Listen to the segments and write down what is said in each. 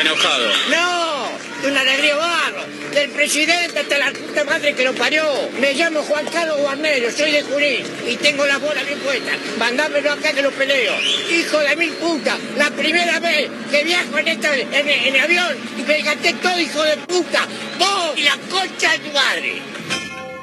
Enojado. No, de una alegría barro. Del presidente hasta la puta madre que lo parió. Me llamo Juan Carlos Guarnero, soy de Junín y tengo las bolas bien puestas. Mandámelo acá que lo peleo. Hijo de mil puta, la primera vez que viajo en, esta, en, en avión y me gasté todo, hijo de puta. Vos y la concha de tu madre.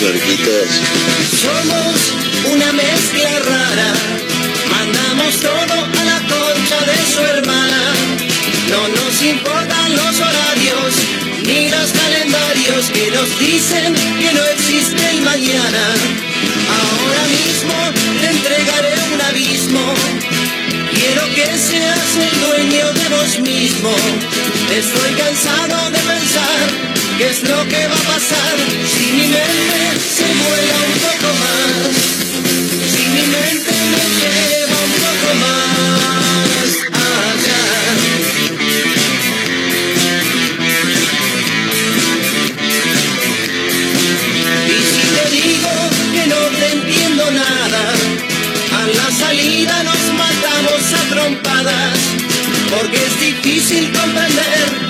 Somos una mezcla rara, mandamos todo a la concha de su hermana. No nos importan los horarios ni los calendarios que nos dicen que no existe el mañana. Ahora mismo te entregaré un abismo. Quiero que seas el dueño de vos mismo. Estoy cansado de pensar qué es lo que va a pasar si mi mente se vuela un poco más. Si mi mente me lleva un poco más allá. Y si te digo que no te entiendo nada, a la salida nos matamos a trompadas, porque es difícil comprender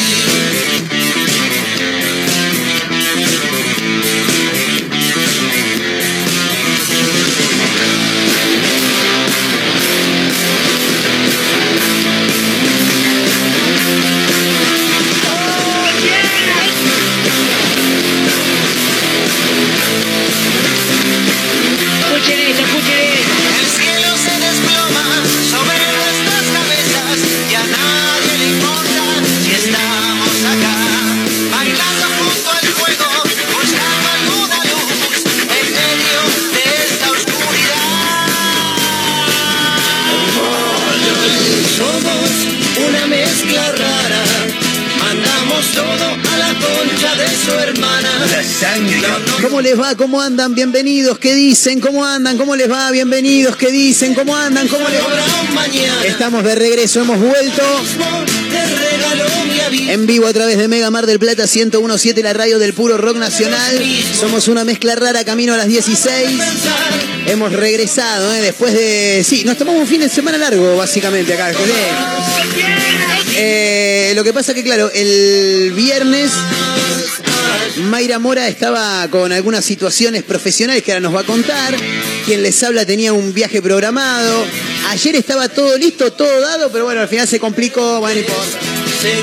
de su hermana. ¿Cómo les va? ¿Cómo andan? Bienvenidos. ¿Qué dicen? ¿Cómo andan? ¿Cómo les va? Bienvenidos. ¿Qué dicen? ¿Cómo andan? ¿Cómo les va? Estamos de regreso, hemos vuelto en vivo a través de Mega Mar del Plata 1017, la radio del puro rock nacional. Somos una mezcla rara, camino a las 16. Hemos regresado, ¿eh? después de... Sí, nos tomamos un fin de semana largo, básicamente, acá. José. Eh, lo que pasa que, claro, el viernes Mayra Mora estaba con algunas situaciones profesionales que ahora nos va a contar. Quien les habla tenía un viaje programado. Ayer estaba todo listo, todo dado, pero bueno, al final se complicó.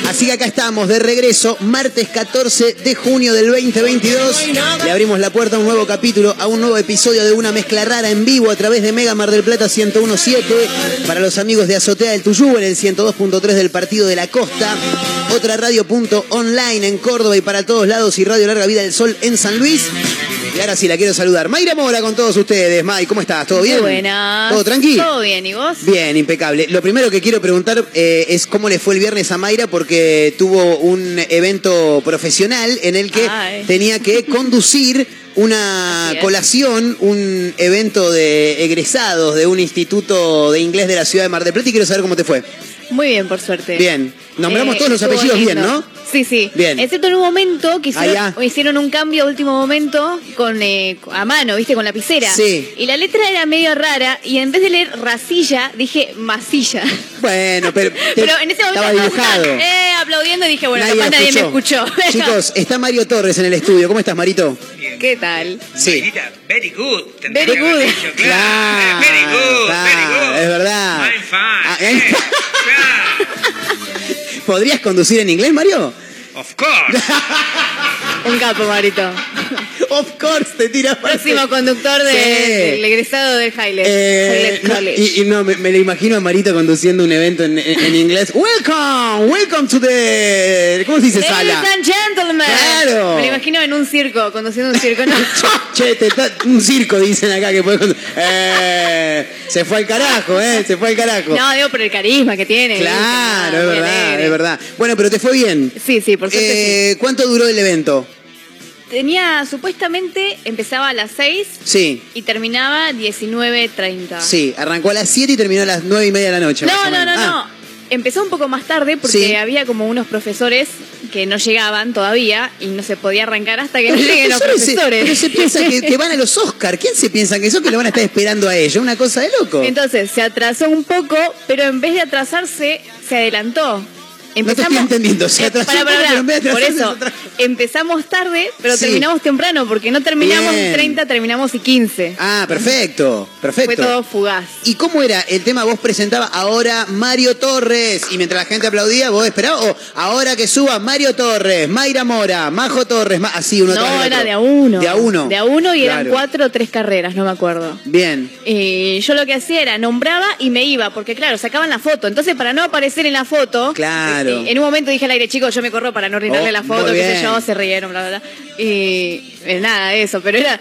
Así que acá estamos de regreso, martes 14 de junio del 2022. Le abrimos la puerta a un nuevo capítulo, a un nuevo episodio de una mezcla rara en vivo a través de Mega Mar del Plata 1017 para los amigos de Azotea del Tuyú en el 102.3 del Partido de la Costa. Otra radio.online en Córdoba y para todos lados y Radio Larga Vida del Sol en San Luis. Y ahora sí la quiero saludar. Mayra Mora con todos ustedes. May, ¿cómo estás? ¿Todo bien? Muy buenas. ¿Todo tranquilo? Todo bien, ¿y vos? Bien, impecable. Lo primero que quiero preguntar eh, es cómo le fue el viernes a Mayra porque tuvo un evento profesional en el que Ay. tenía que conducir una colación, un evento de egresados de un instituto de inglés de la ciudad de Mar del Plata y quiero saber cómo te fue. Muy bien, por suerte. Bien. Nombramos Eh, todos los apellidos bien. ¿no? Sí, sí. Bien. Excepto en un momento que hicieron, un cambio a último momento con eh, a mano, ¿viste? Con lapicera. Sí. Y la letra era medio rara y en vez de leer racilla, dije masilla. Bueno, pero, Pero en ese momento estaba dibujado. eh, aplaudiendo y dije, bueno, Nadie capaz nadie me escuchó. Chicos, está Mario Torres en el estudio. ¿Cómo estás, Marito? ¿Qué tal? Sí. Very good. Very good. dicho, claro. Very good, very claro, good. es verdad. I'm fine. Ah, eh. claro. ¿Podrías conducir en inglés, Mario? Of course. Un capo, Marito. of course, te tira. Próximo conductor de- Sí. del egresado del Highland. Eh, no, y, y no, me, me lo imagino a Marito conduciendo un evento en, en- en inglés. Welcome, welcome to the. ¿Cómo se dice Ladies sala? and gentlemen. Claro. Me lo imagino en un circo, conduciendo un circo. No. Che, te ta- un circo dicen acá que puede Eh, se fue al carajo, ¿eh? Se fue al carajo. No, digo por el carisma que tiene. claro, ¿viste? es verdad, es verdad. Bueno, pero te fue bien. Sí, sí, por suerte Eh, ¿Cuánto duró el evento? Tenía, supuestamente, empezaba a las 6 Sí, y terminaba 19.30. sí. Arrancó a las 7 y terminó a las 9 y media de la noche. No, no, no, menos. no. Ah, Empezó un poco más tarde porque Sí. había como unos profesores que no llegaban todavía y no se podía arrancar hasta que no lleguen los profesores se- pero se piensa que, que van a los Oscar. ¿Quién se piensa que son que lo van a estar esperando a ellos? Una cosa de loco. Entonces se atrasó un poco, pero en vez de atrasarse, se adelantó. No te estoy entendiendo, pero en vez de Por eso, empezamos tarde, pero Sí. terminamos temprano, porque no terminamos Bien. 30, terminamos y 15. Ah, perfecto, perfecto. Fue todo fugaz. ¿Y cómo era el tema? Vos presentabas ahora Mario Torres y mientras la gente aplaudía, vos esperabas, o ahora que suba Mario Torres, Mayra Mora, Majo Torres, ma- así uno No, era otro. de a uno. De a uno. De a uno y eran cuatro o tres carreras, no me acuerdo. Bien. Eh, yo lo que hacía era nombraba y me iba, porque claro, sacaban la foto. Entonces, para no aparecer en la foto, Claro. En un momento dije al aire, chicos, yo me corro para no arruinarle Oh, la foto, qué sé yo, se rieron, bla, bla, bla. Y eh, nada eso, pero era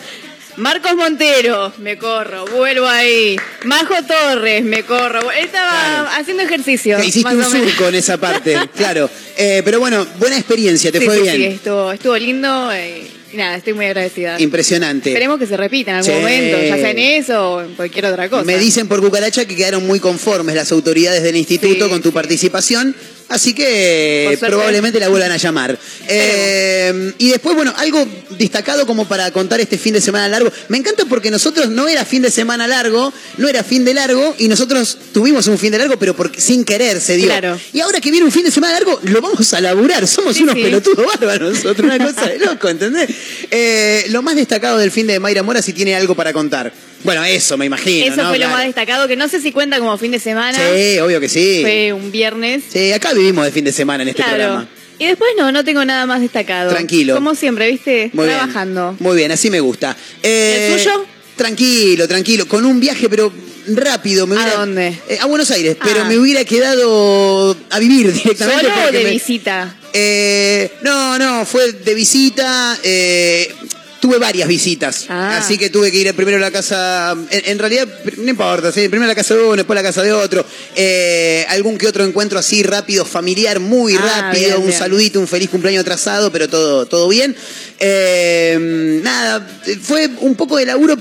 Marcos Montero, me corro, vuelvo ahí. Majo Torres, me corro. Estaba Claro. haciendo ejercicio. Hiciste un surco en esa parte, claro. Eh, pero bueno, buena experiencia, te Sí, fue sí, bien. sí, estuvo, estuvo lindo. eh, y nada, estoy muy agradecida. Impresionante. Esperemos que se repita en algún momento, ya sea en eso o en cualquier otra cosa. Me dicen por cucaracha que quedaron muy conformes las autoridades del instituto Sí, con tu participación, así que probablemente la vuelvan a llamar. Eh, y después, bueno, algo destacado como para contar este fin de semana largo. Me encanta porque nosotros no era fin de semana largo, no era fin de largo, y nosotros tuvimos un fin de largo, pero porque sin querer se dio. Claro. Y ahora que viene un fin de semana largo, lo vamos a laburar. Somos Sí, unos sí. pelotudos bárbaros nosotros, una cosa de loco, ¿entendés? Eh, lo más destacado del fin de Mayra Mora, si tiene algo para contar. Bueno, eso me imagino. Eso ¿no? fue lo más destacado, que no sé si cuenta como fin de semana. Sí, obvio que sí. Fue un viernes. Sí, acá vivimos de fin de semana en este claro. programa. Y después no, no tengo nada más destacado. Tranquilo. Como siempre, ¿viste? Muy Trabajando. bien. Muy bien, así me gusta. Eh, ¿El suyo? Tranquilo, tranquilo. Con un viaje, pero rápido. Me ¿A hubiera- dónde? Eh, a Buenos Aires, pero Ah. me hubiera quedado a vivir directamente. ¿Solo o de me- visita? Eh, no, no, fue de visita. eh, tuve varias visitas. Ah. Así que tuve que ir primero a la casa. En, en realidad, no importa, ¿sí? primero a la casa de uno, después a la casa de otro. Eh, algún que otro encuentro así rápido, familiar, muy Ah, rápido. bien, un bien. saludito, un feliz cumpleaños atrasado, pero todo, todo bien. Eh, nada, fue un poco de laburo.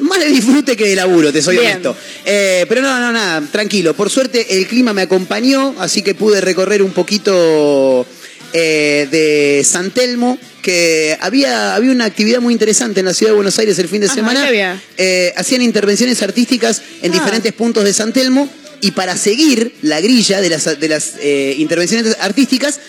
Más de disfrute que de laburo, te soy Bien. honesto. Eh, pero no, no, nada, tranquilo. Por suerte el clima me acompañó, así que pude recorrer un poquito eh, de San Telmo, que había, había una actividad muy interesante en la ciudad de Buenos Aires el fin de Ajá, semana. Eh, hacían intervenciones artísticas en Ah. diferentes puntos de San Telmo y para seguir la grilla de las, de las eh, intervenciones artísticas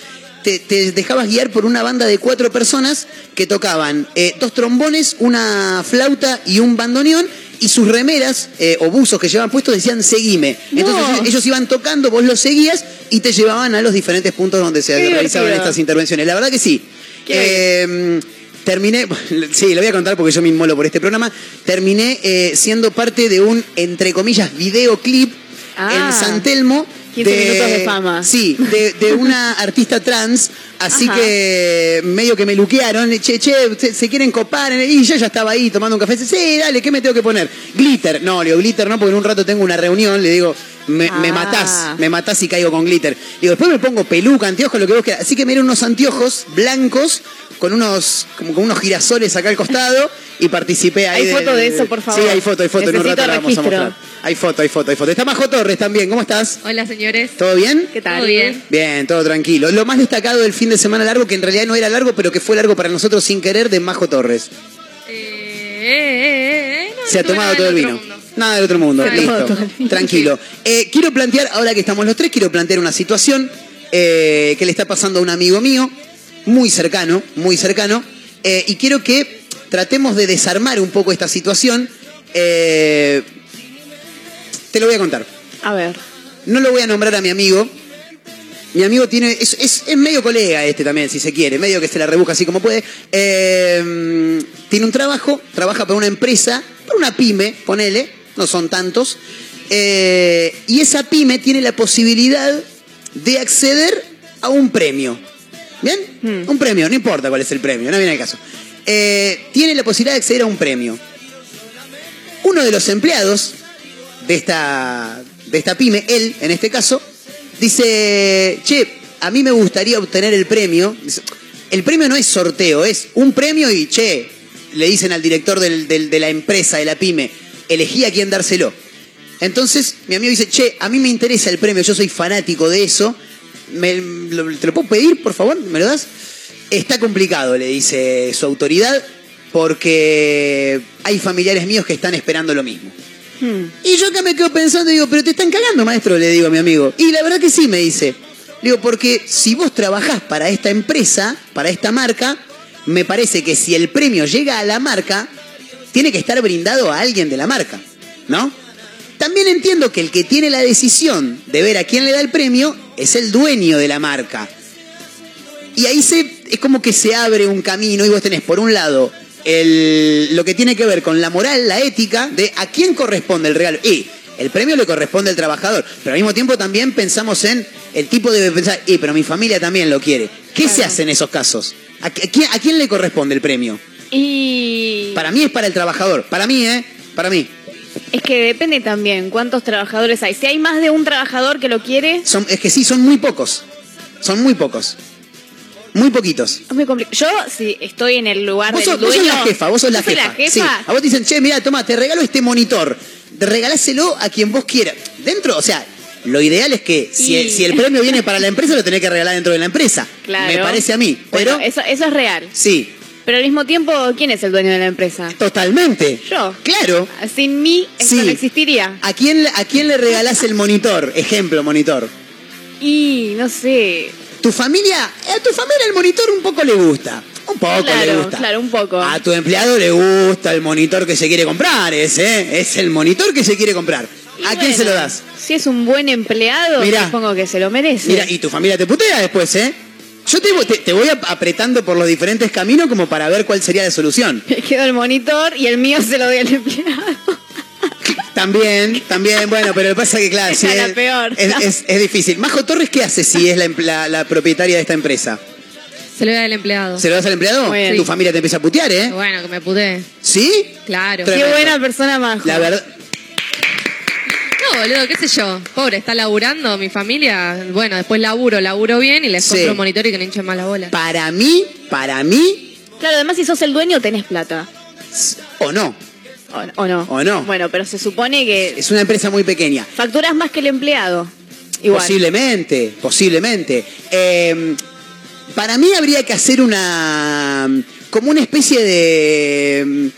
te, te dejabas guiar por una banda de cuatro personas que tocaban eh, dos trombones, una flauta y un bandoneón y sus remeras eh, o buzos que llevaban puestos decían seguime. Entonces No. ellos- iban tocando, vos los seguías y te llevaban a los diferentes puntos donde se Qué realizaban divertido. estas intervenciones. La verdad que sí. Eh, terminé, sí, lo voy a contar porque yo me inmolo por este programa. Terminé eh, siendo parte de un, entre comillas, videoclip Ah. en San Telmo. 15 minutos de fama. Sí, de, de una artista trans. Así Ajá. que medio que me luquearon. Che, che, se, se quieren copar. Y yo ya estaba ahí tomando un café. Sí, dale, ¿qué me tengo que poner? Glitter. No, le digo glitter no, porque en un rato tengo una reunión. Le digo, me, me Ah. matás, me matás y caigo con glitter. Digo, después me pongo peluca, anteojos, lo que vos quieras. Así que me dieron unos anteojos blancos con unos, como con unos girasoles acá al costado y participé ahí. ¿Hay foto de eso, por favor? Sí, hay foto, hay foto. en un Necesito rato la vamos a mostrar. Hay foto, hay foto, hay foto. Está Majo Torres también. ¿Cómo estás? Hola señores. ¿Todo bien? ¿Qué tal? Todo bien. Bien, todo tranquilo. Lo más destacado del fin de semana largo, que en realidad no era largo, pero que fue largo para nosotros sin querer, de Majo Torres. Eh, eh, eh, eh, no, Se ha tomado todo el vino. mundo. Nada del otro mundo, listo. Tranquilo. Eh, quiero plantear, ahora que estamos los tres, quiero plantear una situación eh, que le está pasando a un amigo mío, muy cercano, muy cercano, eh, y quiero que tratemos de desarmar un poco esta situación. Te lo voy a contar. A ver. No lo voy a nombrar a mi amigo, Mi amigo tiene. Es, es- es medio colega este también, si se quiere. Medio que se la rebuja así como puede. Eh, tiene un trabajo, trabaja para una empresa, para una pyme, ponele, no son tantos. Eh, y esa pyme tiene la posibilidad de acceder a un premio. ¿Bien? Un premio, no importa cuál es el premio, no viene el caso. Eh, tiene la posibilidad de acceder a un premio. Uno de los empleados de esta, de esta pyme, él en este caso, dice, che, a mí me gustaría obtener el premio. El premio no es sorteo, es un premio y, che, le dicen al director del- del- de la empresa, de la pyme, elegí a quién dárselo. Entonces, mi amigo dice, che, a mí me interesa el premio, yo soy fanático de eso. Me- lo- ¿Te lo puedo pedir, por favor? ¿Me lo das? Está complicado, le dice su autoridad, porque hay familiares míos que están esperando lo mismo. Y yo acá me quedo pensando y digo, pero te están cagando, maestro, le digo a mi amigo. Y la verdad que sí, me dice. Digo, porque si vos trabajás para esta empresa, para esta marca, me parece que si el premio llega a la marca, tiene que estar brindado a alguien de la marca, ¿no? También entiendo que el que tiene la decisión de ver a quién le da el premio es el dueño de la marca. Y ahí se, es como que se abre un camino y vos tenés por un lado el, lo que tiene que ver con la moral, la ética, de a quién corresponde el regalo. Y el premio le corresponde al trabajador, pero al mismo tiempo también pensamos en el tipo debe pensar, y pero mi familia también lo quiere. ¿Qué se hace en esos casos? ¿A, qui- a quién, a quién le corresponde el premio? Y Para mí es para el trabajador, para mí, ¿eh? Para mí. es que depende también cuántos trabajadores hay. Si hay más de un trabajador que lo quiere, Son, es que sí, son muy pocos. Son muy pocos. Muy poquitos. es muy complicado. Yo, si estoy en el lugar Vos del sos, vos dueño... sos la jefa, vos sos la jefa. la jefa. Sí. A vos te dicen, che, mira, toma, te regalo este monitor. Regaláselo a quien vos quieras. Dentro, o sea, lo ideal es que si, Y- si el premio viene para la empresa, lo tenés que regalar dentro de la empresa. Claro. Me parece a mí. Bueno, Pero, eso, eso es real. sí, Pero al mismo tiempo, ¿quién es el dueño de la empresa? totalmente. Yo. Claro. Sin mí, esto Sí. no existiría. ¿A quién, ¿A quién le regalás el monitor? Ejemplo, monitor. Y no sé. Tu familia, a tu familia el monitor un poco le gusta. Un poco le gusta. claro, un poco. A tu empleado le gusta el monitor que se quiere comprar, ese, ¿eh? Es el monitor que se quiere comprar. Y ¿A quién se lo das? Si es un buen empleado, Mirá. supongo que se lo merece. Mira, y tu familia te putea después, ¿eh? Yo te, te- te voy ap- apretando por los diferentes caminos como para ver cuál sería la solución. Me quedo el monitor y el mío se lo doy al empleado. También, también, bueno, pero lo que pasa es que, claro, sí, es la es, peor. es- es- es difícil. Majo Torres, ¿qué hace si es la, empl- la- la propietaria de esta empresa? Se lo da al empleado. ¿Se lo das al empleado? Bien. Tu familia te empieza a putear, ¿eh? Bueno, que me puté. ¿Sí? Claro. Qué buena persona Majo. La verdad, No, boludo, qué sé yo. Pobre, está laburando mi familia. Bueno, después laburo, laburo bien y les Sí. compro un monitor y que no hinchen más la bola. para mí, para mí, Claro, además si sos el dueño tenés plata. o no. ¿O, o no? O no. Bueno, pero se supone que Es una empresa muy pequeña. facturas más que el empleado. Igual. Posiblemente, posiblemente. Eh, para mí habría que hacer una. como una especie de.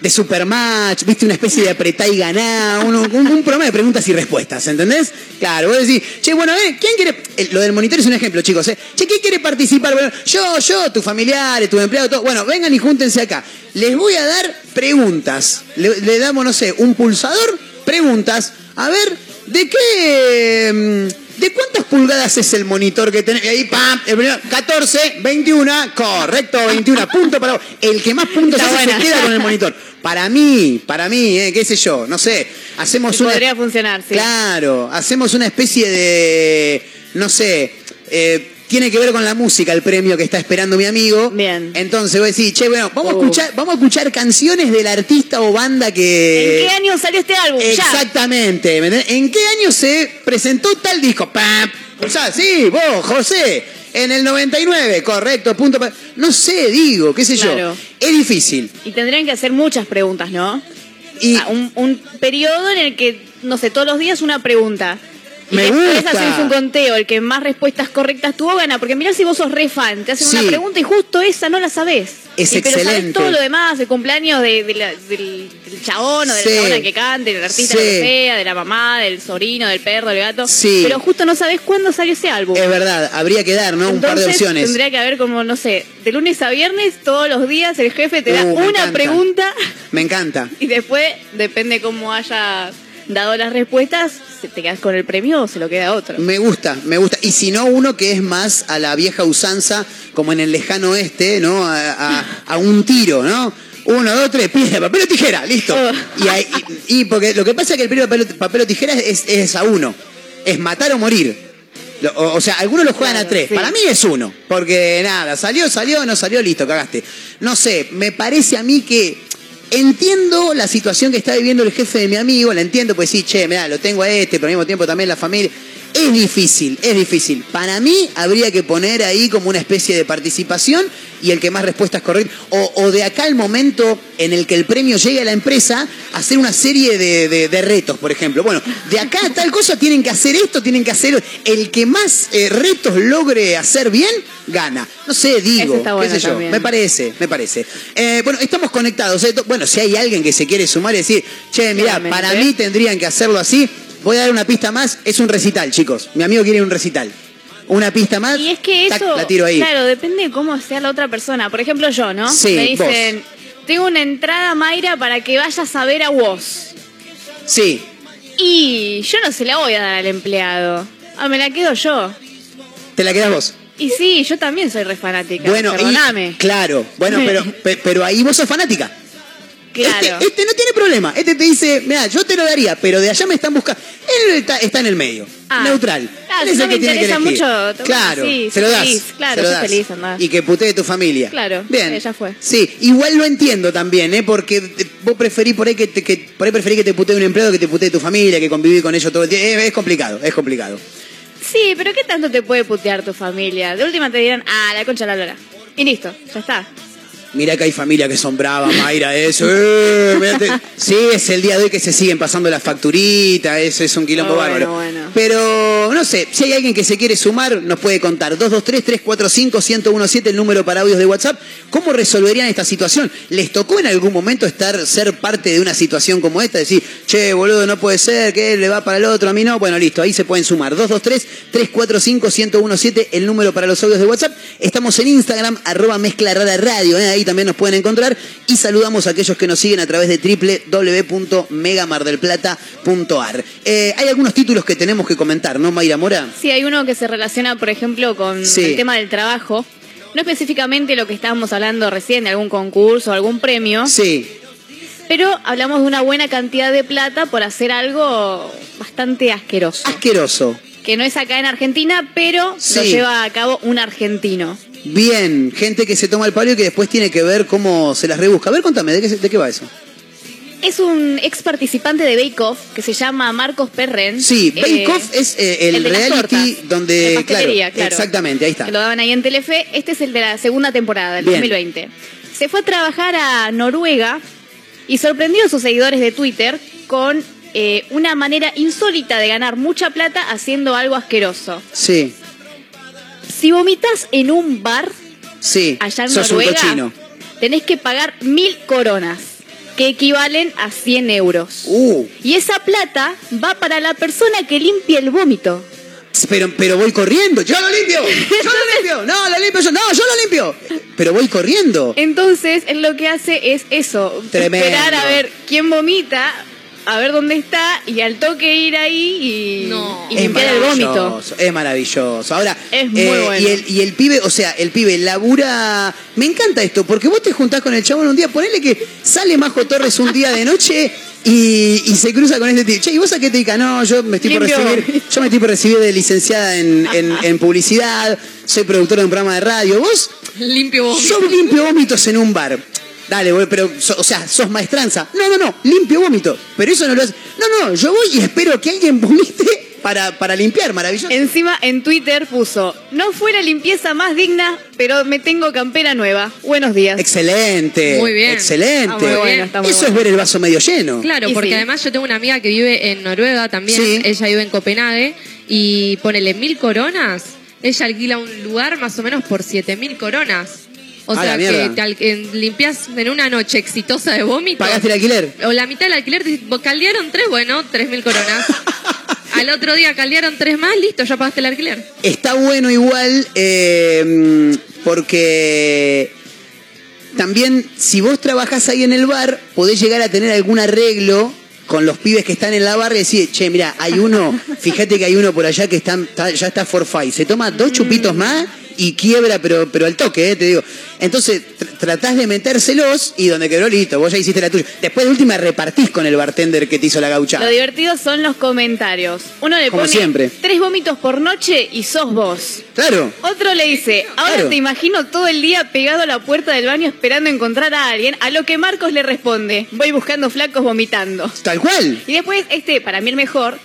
De supermatch, viste, una especie de apretá y ganá, un, programa de preguntas y respuestas, ¿entendés? Claro, vos decís, che, bueno, eh, ¿quién quiere? eh, lo del monitor es un ejemplo, chicos, ¿eh? Che, ¿quién quiere participar? Bueno, yo, yo, tus familiares, tu empleado, todo. Bueno, vengan y júntense acá. Les voy a dar preguntas. Le, le damos, no sé, un pulsador, preguntas. A ver, ¿de qué. ¿De cuántas pulgadas es el monitor que tenés? Y ahí, pam, el primero, 14, 21, correcto, 21, punto para vos. El que más puntos hace se queda con el monitor. Para mí, para mí, eh, qué sé yo, no sé, hacemos Sí, una... podría funcionar, sí. Claro, hacemos una especie de, no sé, eh, tiene que ver con la música el premio que está esperando mi amigo. Bien. Entonces voy a decir, che, bueno, vamos, a Uh. escuchar, vamos a escuchar canciones del artista o banda que... ¿En qué año salió este álbum? Ya. Exactamente. ¿me entendés? ¿En qué año se presentó tal disco? ¡Pam! Pulsá, sí, vos, José. En el 99, correcto, punto. pa- No sé, digo, qué sé Claro. yo. Es difícil. Y tendrían que hacer muchas preguntas, ¿no? Y Ah, un, un periodo en el que, no sé, todos los días una pregunta. Y Me después gusta. haces un conteo, el que más respuestas correctas tuvo gana, porque mirá si vos sos re fan, te hacen Sí. una pregunta y justo esa no la sabés. Es Y, Pero sabés excelente. todo lo demás, el cumpleaños de, de la- del, del chabón o de Sí. la chabona que cante, del artista Sí. que sea, de la mamá, del sobrino, del perro, del gato. Sí. Pero justo no sabés cuándo salió ese álbum. es verdad, habría que dar, ¿no? un par de opciones. Tendría que haber como, no sé, de lunes a viernes, todos los días el jefe te da Uh, una encanta. pregunta Me encanta. y después depende cómo haya dado las respuestas, te quedas con el premio o se lo queda otro. Me gusta, me gusta. Y si no, uno que es más a la vieja usanza, como en el lejano oeste, ¿no? A, a- a un tiro, ¿no? Uno, dos, tres, piedra, papel o tijera, listo. Oh. Y, ahí- y- y porque lo que pasa es que el periodo de papel, papel o tijera es, es a uno. Es matar o morir. O, o sea, algunos lo juegan Claro, a tres. sí. Para mí es uno. Porque nada, salió, salió, no salió, listo, cagaste. No sé, me parece a mí que entiendo la situación que está viviendo el jefe de mi amigo, la entiendo, pues sí, che, mirá, lo tengo a este, pero al mismo tiempo también la familia. Es difícil, es difícil. Para mí habría que poner ahí como una especie de participación y el que más respuestas correctas, o, o de acá al momento en el que el premio llegue a la empresa, hacer una serie de, de- de retos, por ejemplo. Bueno, de acá a tal cosa tienen que hacer esto, tienen que hacer... El que más eh, retos logre hacer bien, gana. No sé, digo, qué sé yo, también. me parece, me parece. Eh, bueno, estamos conectados. ¿eh? Bueno, si hay alguien que se quiere sumar y decir, che, mira, Claramente. para mí tendrían que hacerlo así, voy a dar una pista más, es un recital, chicos. Mi amigo quiere un recital. Una pista más, Y es que tac, eso, la tiro ahí. claro, depende de cómo sea la otra persona. Por ejemplo, yo, ¿no? Sí, Me dicen, tengo una entrada, Mayra, para que vayas a ver a vos. Sí, Y yo no se la voy a dar al empleado. Ah, me la quedo yo. te la quedas vos. Y sí, yo también soy re fanática. Bueno, y- Perdóname. claro, bueno, pero, pe- pero ahí vos sos fanática. Claro. Este, este no tiene problema. Este te dice, mira, yo te lo daría, pero de allá me están buscando. Él está, está en el medio, Ah. neutral. Él si es no el me que tiene que interesa mucho, claro, sí, se lo das. feliz, claro, se lo das. feliz, andá. Y que putee tu familia. Claro, bien. eh, ya fue. Sí, igual lo entiendo también, ¿eh? Porque te- vos preferís por ahí que, te, que por ahí preferís que te putee un empleado que te putee tu familia, que convivir con ellos todo el tiempo. Es, es complicado, es complicado. Sí, pero ¿qué tanto te puede putear tu familia? De última te dirán, ah, la concha de la lora. Y listo, ya está. Mirá que hay familias que son bravas, Mayra, eso. eh. Sí, es el día de hoy que se siguen pasando las facturitas, eso es un quilombo Oh, bueno, bárbaro. bueno. Pero, no sé, si hay alguien que se quiere sumar, nos puede contar. 223-345-1017, el número para audios de WhatsApp. ¿Cómo resolverían esta situación? ¿Les tocó en algún momento estar, ser parte de una situación como esta? Decir, che, boludo, no puede ser, que él le va para el otro, a mí no. Bueno, listo, ahí se pueden sumar. 223-345-1017, el número para los audios de WhatsApp. Estamos en Instagram, arroba mezcla rara radio, ¿eh? Ahí también nos pueden encontrar. Y saludamos a aquellos que nos siguen a través de www.megamardelplata.ar. Eh, hay algunos títulos que tenemos que comentar, ¿no, Mayra Mora? Sí, hay uno que se relaciona, por ejemplo, con Sí. el tema del trabajo. No específicamente lo que estábamos hablando recién, de algún concurso, algún premio, Sí. pero hablamos de una buena cantidad de plata por hacer algo bastante asqueroso. Asqueroso. Que no es acá en Argentina, pero lo lleva a cabo un argentino. Bien, gente que se toma el palo y que después tiene que ver cómo se las rebusca. A ver, contame, ¿de qué, de qué va eso? Es un ex participante de Bake Off que se llama Marcos Perren. Sí, Bake Eh, Off es eh, el, reality tortas, donde, de claro, claro. exactamente, ahí está. Que lo daban ahí en Telefe. Este es el de la segunda temporada, del Bien. 2020. Se fue a trabajar a Noruega y sorprendió a sus seguidores de Twitter con eh, una manera insólita de ganar mucha plata haciendo algo asqueroso. Sí, Si vomitas en un bar sí, allá en sos un Noruega, cochino. tenés que pagar mil coronas, que equivalen a 100 euros. Uh, Y esa plata va para la persona que limpia el vómito. pero, pero voy corriendo, yo lo limpio, yo lo limpio, no, lo limpio yo, no, yo lo limpio, pero voy corriendo. Entonces, él lo que hace es eso, Tremendo. esperar a ver quién vomita, a ver dónde está y al toque ir ahí y, No. y limpiar el vómito. Es maravilloso. Ahora, eh, Es muy bueno. y, el, y el pibe, o sea, el pibe labura. Me encanta esto, porque vos te juntás con el chabón un día, ponele que sale Majo Torres un día de noche y, y se cruza con este tío. Che, ¿y vos a qué te dedicas? No, yo me estoy por recibir. Yo me estoy por recibir de licenciada en, en- en publicidad, soy productora de un programa de radio. ¿Vos? Limpio vos. Yo limpio vómitos en un bar. Dale, pero, so- o sea, sos maestranza. No, no, no, limpio vómito. Pero eso no lo hace. No, no, yo voy y espero que alguien vomite para, para limpiar, maravilloso. Encima en Twitter puso, no fue la limpieza más digna, pero me tengo campera nueva. Buenos días. Excelente. Muy bien. Excelente. Muy bueno, está muy Eso bueno. es ver el vaso medio lleno. Claro, Y porque sí. además yo tengo una amiga que vive en Noruega también. Sí. Ella vive en Copenhague y ponele mil coronas. Ella alquila un lugar más o menos por siete mil coronas. O sea que te al- en- limpias en una noche exitosa de vómito. ¿Pagaste el alquiler? O la mitad del alquiler, caldearon tres, bueno, tres mil coronas. Al otro día caldearon tres más, listo, ya pagaste el alquiler. Está bueno igual eh, porque también si vos trabajás ahí en el bar, podés llegar a tener algún arreglo con los pibes que están en la barra y decís, che, mira, hay uno, fíjate que hay uno por allá que está, está- ya está for five. Se toma dos chupitos más y quiebra, pero, pero al toque, eh, te digo. Entonces, tr- tratás de metérselos y donde quebró, listo, vos ya hiciste la tuya. Después de última repartís con el bartender que te hizo la gauchada. Lo divertido son los comentarios. Uno le Como pone siempre. tres vómitos por noche y sos vos. Claro. Otro le dice, ahora Claro. te imagino todo el día pegado a la puerta del baño esperando encontrar a alguien, a lo que Marcos le responde, voy buscando flacos vomitando. Tal cual. Y después, este, para mí el mejor,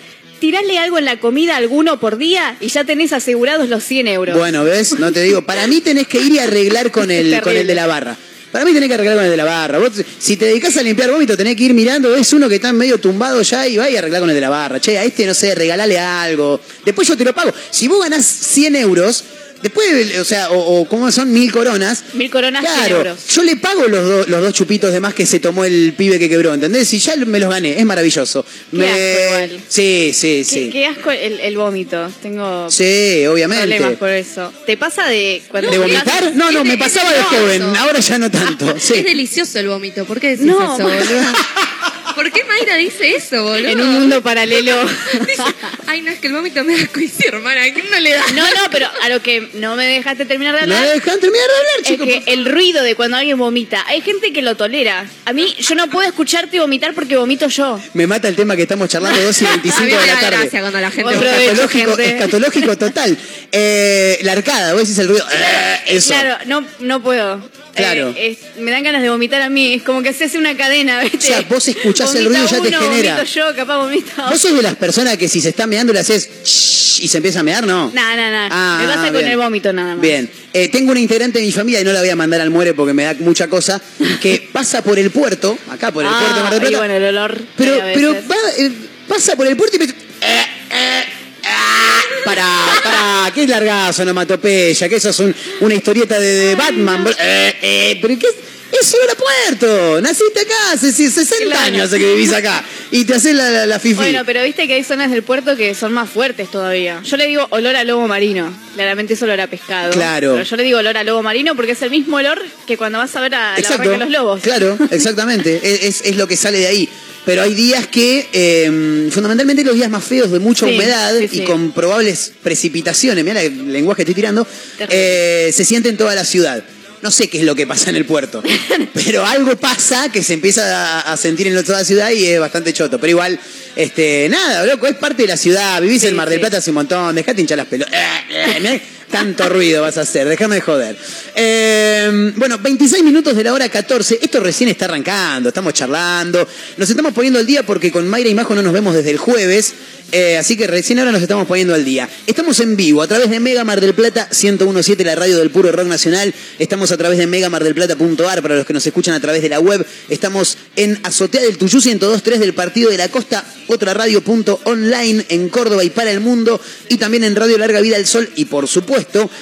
tirarle algo en la comida a alguno por día y ya tenés asegurados los 100 euros. Bueno, ¿ves? No te digo. Para mí tenés que ir y arreglar con el, con el de la barra. Para mí tenés que arreglar con el de la barra. Vos, si te dedicas a limpiar vómito, tenés que ir mirando, ves uno que está medio tumbado ya y va y arreglar con el de la barra. Che, a este, no sé, regalale algo. Después yo te lo pago. Si vos ganás 100 euros, después, o sea, o, o como son mil coronas. Mil coronas, 100 Claro, euros. yo le pago los, do- los dos chupitos de más que se tomó el pibe que quebró, ¿entendés? Si ya me los gané, es maravilloso. Qué Me- asco igual. Sí, sí, Qué, sí. qué asco el, el vómito. Tengo Sí, obviamente. problemas por eso. ¿Te pasa de cuando ¿De vomitar? No, no, me pasaba de joven, ahora ya no tanto. Es delicioso el vómito. ¿Por qué decís No, eso, boludo? ¿Por qué Mayra dice eso, boludo? En un mundo paralelo. Dice, Ay, no, es que el vómito me da sí, hermana, ¿a quién no le da? No, no, pero a lo que no me dejaste terminar de No hablar. dejan terminar de hablar, Es chicos. que el ruido de cuando alguien vomita, hay gente que lo tolera. A mí, yo no puedo escucharte vomitar porque vomito yo. Me mata el tema que estamos charlando 2 y A 25 mí de me la tarde. gracia cuando la gente Escatológico, escatológico total. Eh, la arcada, vos decís el ruido. eh, eso. Claro, no, no puedo. Claro. Eh, es- me dan ganas de vomitar a mí. Es como que se hace una cadena, ¿viste? O sea, vos escuchás el Vomita ruido ya te genera. Yo, capaz vomito. ¿Vos sos de las personas que si se está meando le haces shhh y se empieza a mear? No. No, no, no. Ah, me pasa con bien. el vómito nada más. Bien. Eh, tengo una integrante de mi familia y no la voy a mandar al muere porque me da mucha cosa, que pasa por el puerto, acá por el Ah, puerto de Mar del y Plata. bueno, el olor. Pero, pero va, eh, pasa por el puerto y me... Eh, eh, ah, Pará, pará, qué largazo, onomatopeya, que eso es un- una historieta de, de Batman. Eh, eh, pero ¿qué? Es el puerto. Naciste acá hace 60 Claro. años hace que vivís acá. Y te haces la, la, la fifi. Bueno, pero viste que hay zonas del puerto que son más fuertes todavía. Yo le digo olor a lobo marino. Claramente es olor a pescado. Claro. Pero yo le digo olor a lobo marino porque es el mismo olor que cuando vas a ver a la Exacto. barraca de los lobos. Claro, exactamente. es, es- es lo que sale de ahí. Pero hay días que, eh, fundamentalmente los días más feos de mucha Sí, humedad sí, y con probables precipitaciones, mira el lenguaje que estoy tirando, eh, se siente en toda la ciudad. No sé qué es lo que pasa en el puerto, pero algo pasa que se empieza a, sentir en toda la ciudad y es bastante choto. Pero igual, este, nada, loco, es parte de la ciudad, vivís en Mar del. Plata hace un montón, dejate hinchar las pelotas. Tanto ruido vas a hacer, déjame de joder. Eh, bueno, 26 minutos de la hora 14. Esto recién está arrancando, estamos charlando. Nos estamos poniendo al día porque con Mayra y Majo no nos vemos desde el jueves. eh, así que recién ahora nos estamos poniendo al día. Estamos en vivo a través de Mega Mar del Plata 1017, la radio del puro rock nacional. Estamos a través de megamardelplata.ar para los que nos escuchan a través de la web. Estamos en Azotea del Tuyú 1023 del Partido de la Costa, otra radio.online en Córdoba y para el mundo. Y también en Radio Larga Vida del Sol. Y por supuesto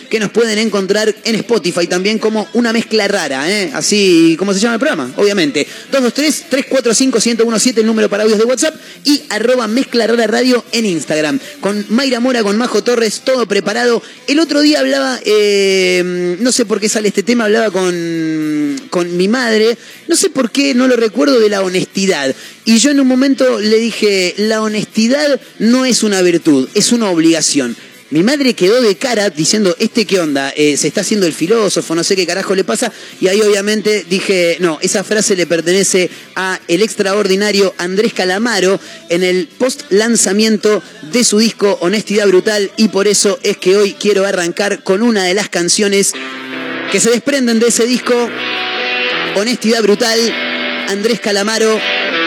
que nos pueden encontrar en Spotify también como una mezcla rara, ¿eh? así como se llama el programa, obviamente. 223-345-1017 el número para audios de WhatsApp y arroba mezcla rara radio en Instagram. Con Mayra Mora, con Majo Torres, todo preparado. El otro día hablaba, eh, no sé por qué sale este tema, hablaba con, con mi madre, no sé por qué, no lo recuerdo, de la honestidad. Y yo en un momento le dije, la honestidad no es una virtud, es una obligación. Mi madre quedó de cara diciendo, ¿este qué onda? Eh, se está haciendo el filósofo, no sé qué carajo le pasa. Y ahí obviamente dije, no, esa frase le pertenece a el extraordinario Andrés Calamaro en el post lanzamiento de su disco Honestidad Brutal. Y por eso es que hoy quiero arrancar con una de las canciones que se desprenden de ese disco, Honestidad Brutal, Andrés Calamaro,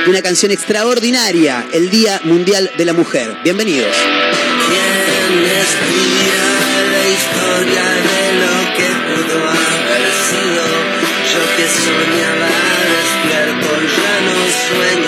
una canción extraordinaria, el Día Mundial de la Mujer. Bienvenidos. ¿Quién escribirá la historia de lo que pudo haber sido? Yo que soñaba despierto, ya no sueño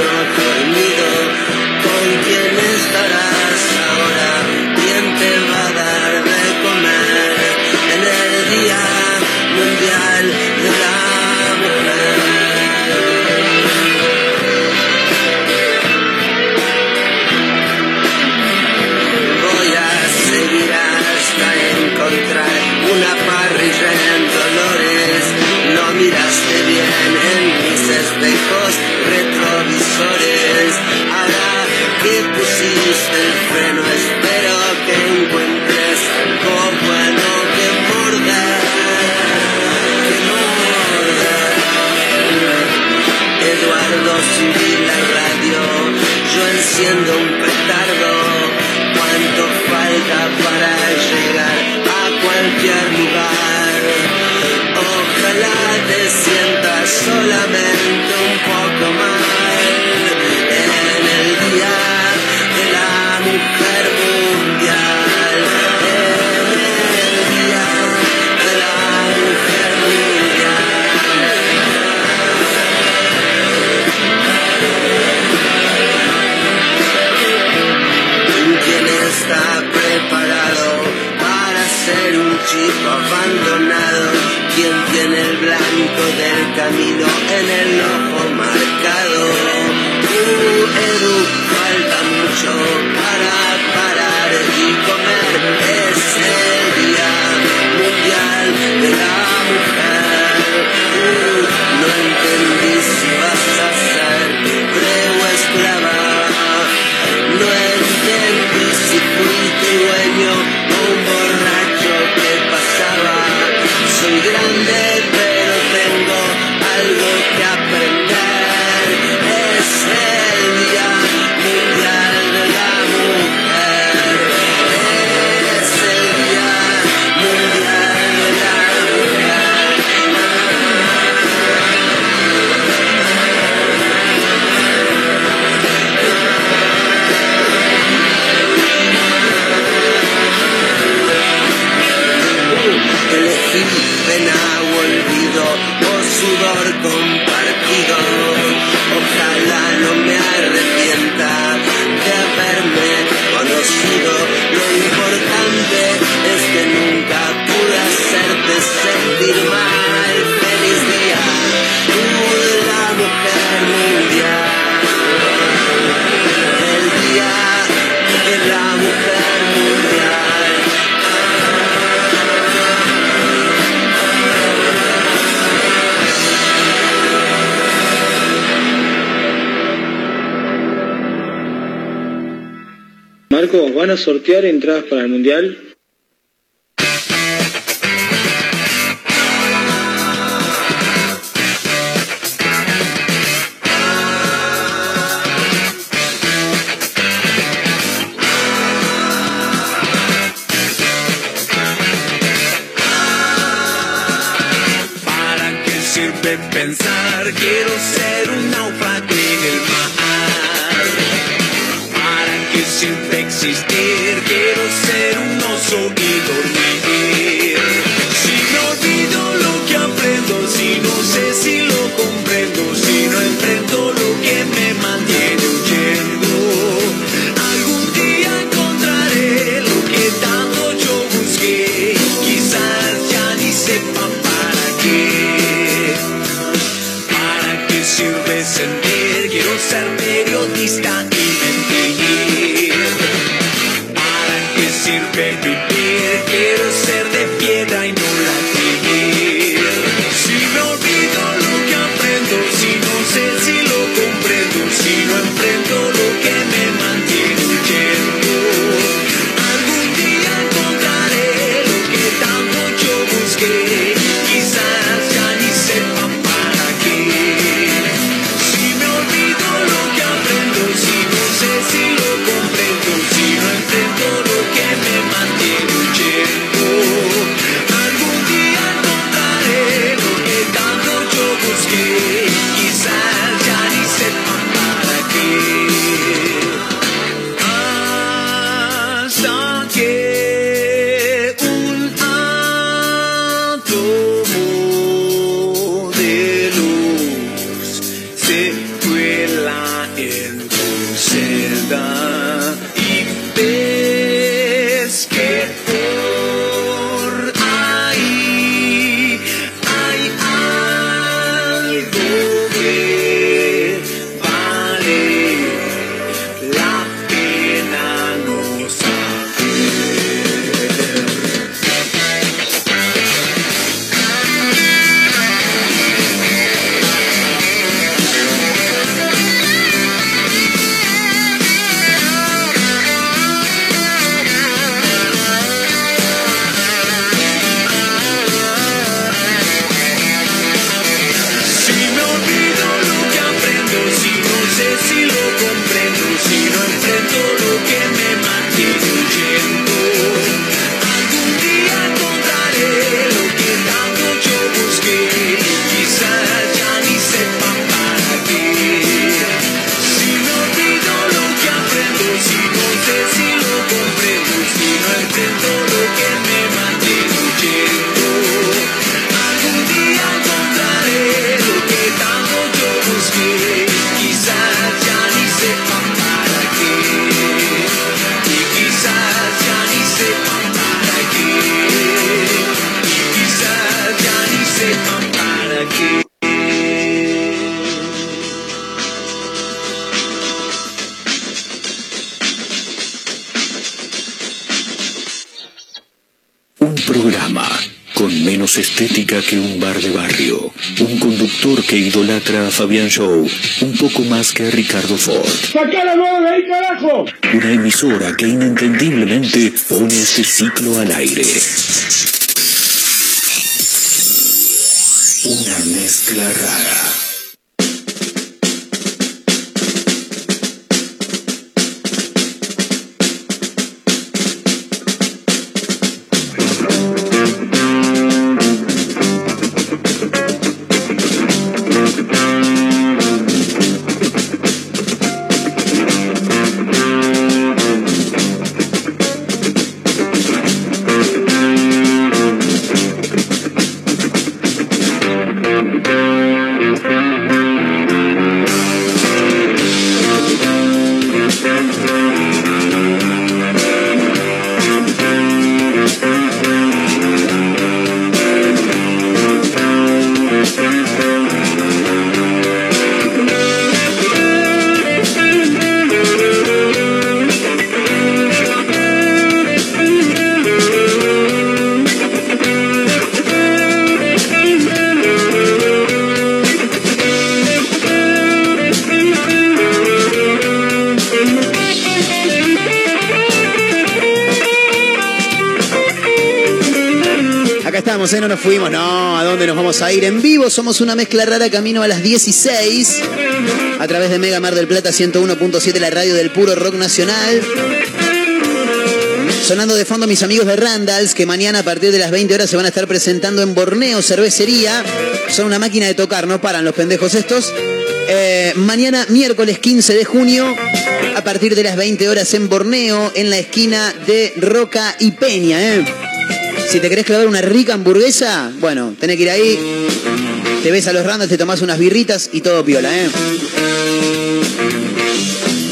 siendo un petardo. Cuánto falta para llegar a cualquier lugar. Ojalá te sientas solamente un poco más. chico abandonado, quien tiene el blanco del camino en el ojo ¿van a sortear entradas para el Mundial? Menos estética que un bar de barrio. Un conductor que idolatra a Fabián Show un poco más que a Ricardo Ford. de ahí, carajo! Una emisora que inentendiblemente pone este ciclo al aire. Una mezcla rara. Fuimos, no. ¿A dónde nos vamos a ir? En vivo somos una mezcla rara camino a las 16. A través de Mega Mar del Plata 101.7, la radio del puro rock nacional. Sonando de fondo mis amigos de Randalls, que mañana a partir de las 20 horas se van a estar presentando en Borneo Cervecería. Son una máquina de tocar, no paran los pendejos estos. Eh, mañana, miércoles 15 de junio, a partir de las 20 horas en Borneo, en la esquina de Roca y Peña. ¿eh? Si te querés clavar una rica hamburguesa, bueno, tenés que ir ahí, te ves a los Randalls, te tomás unas birritas y todo piola, ¿eh?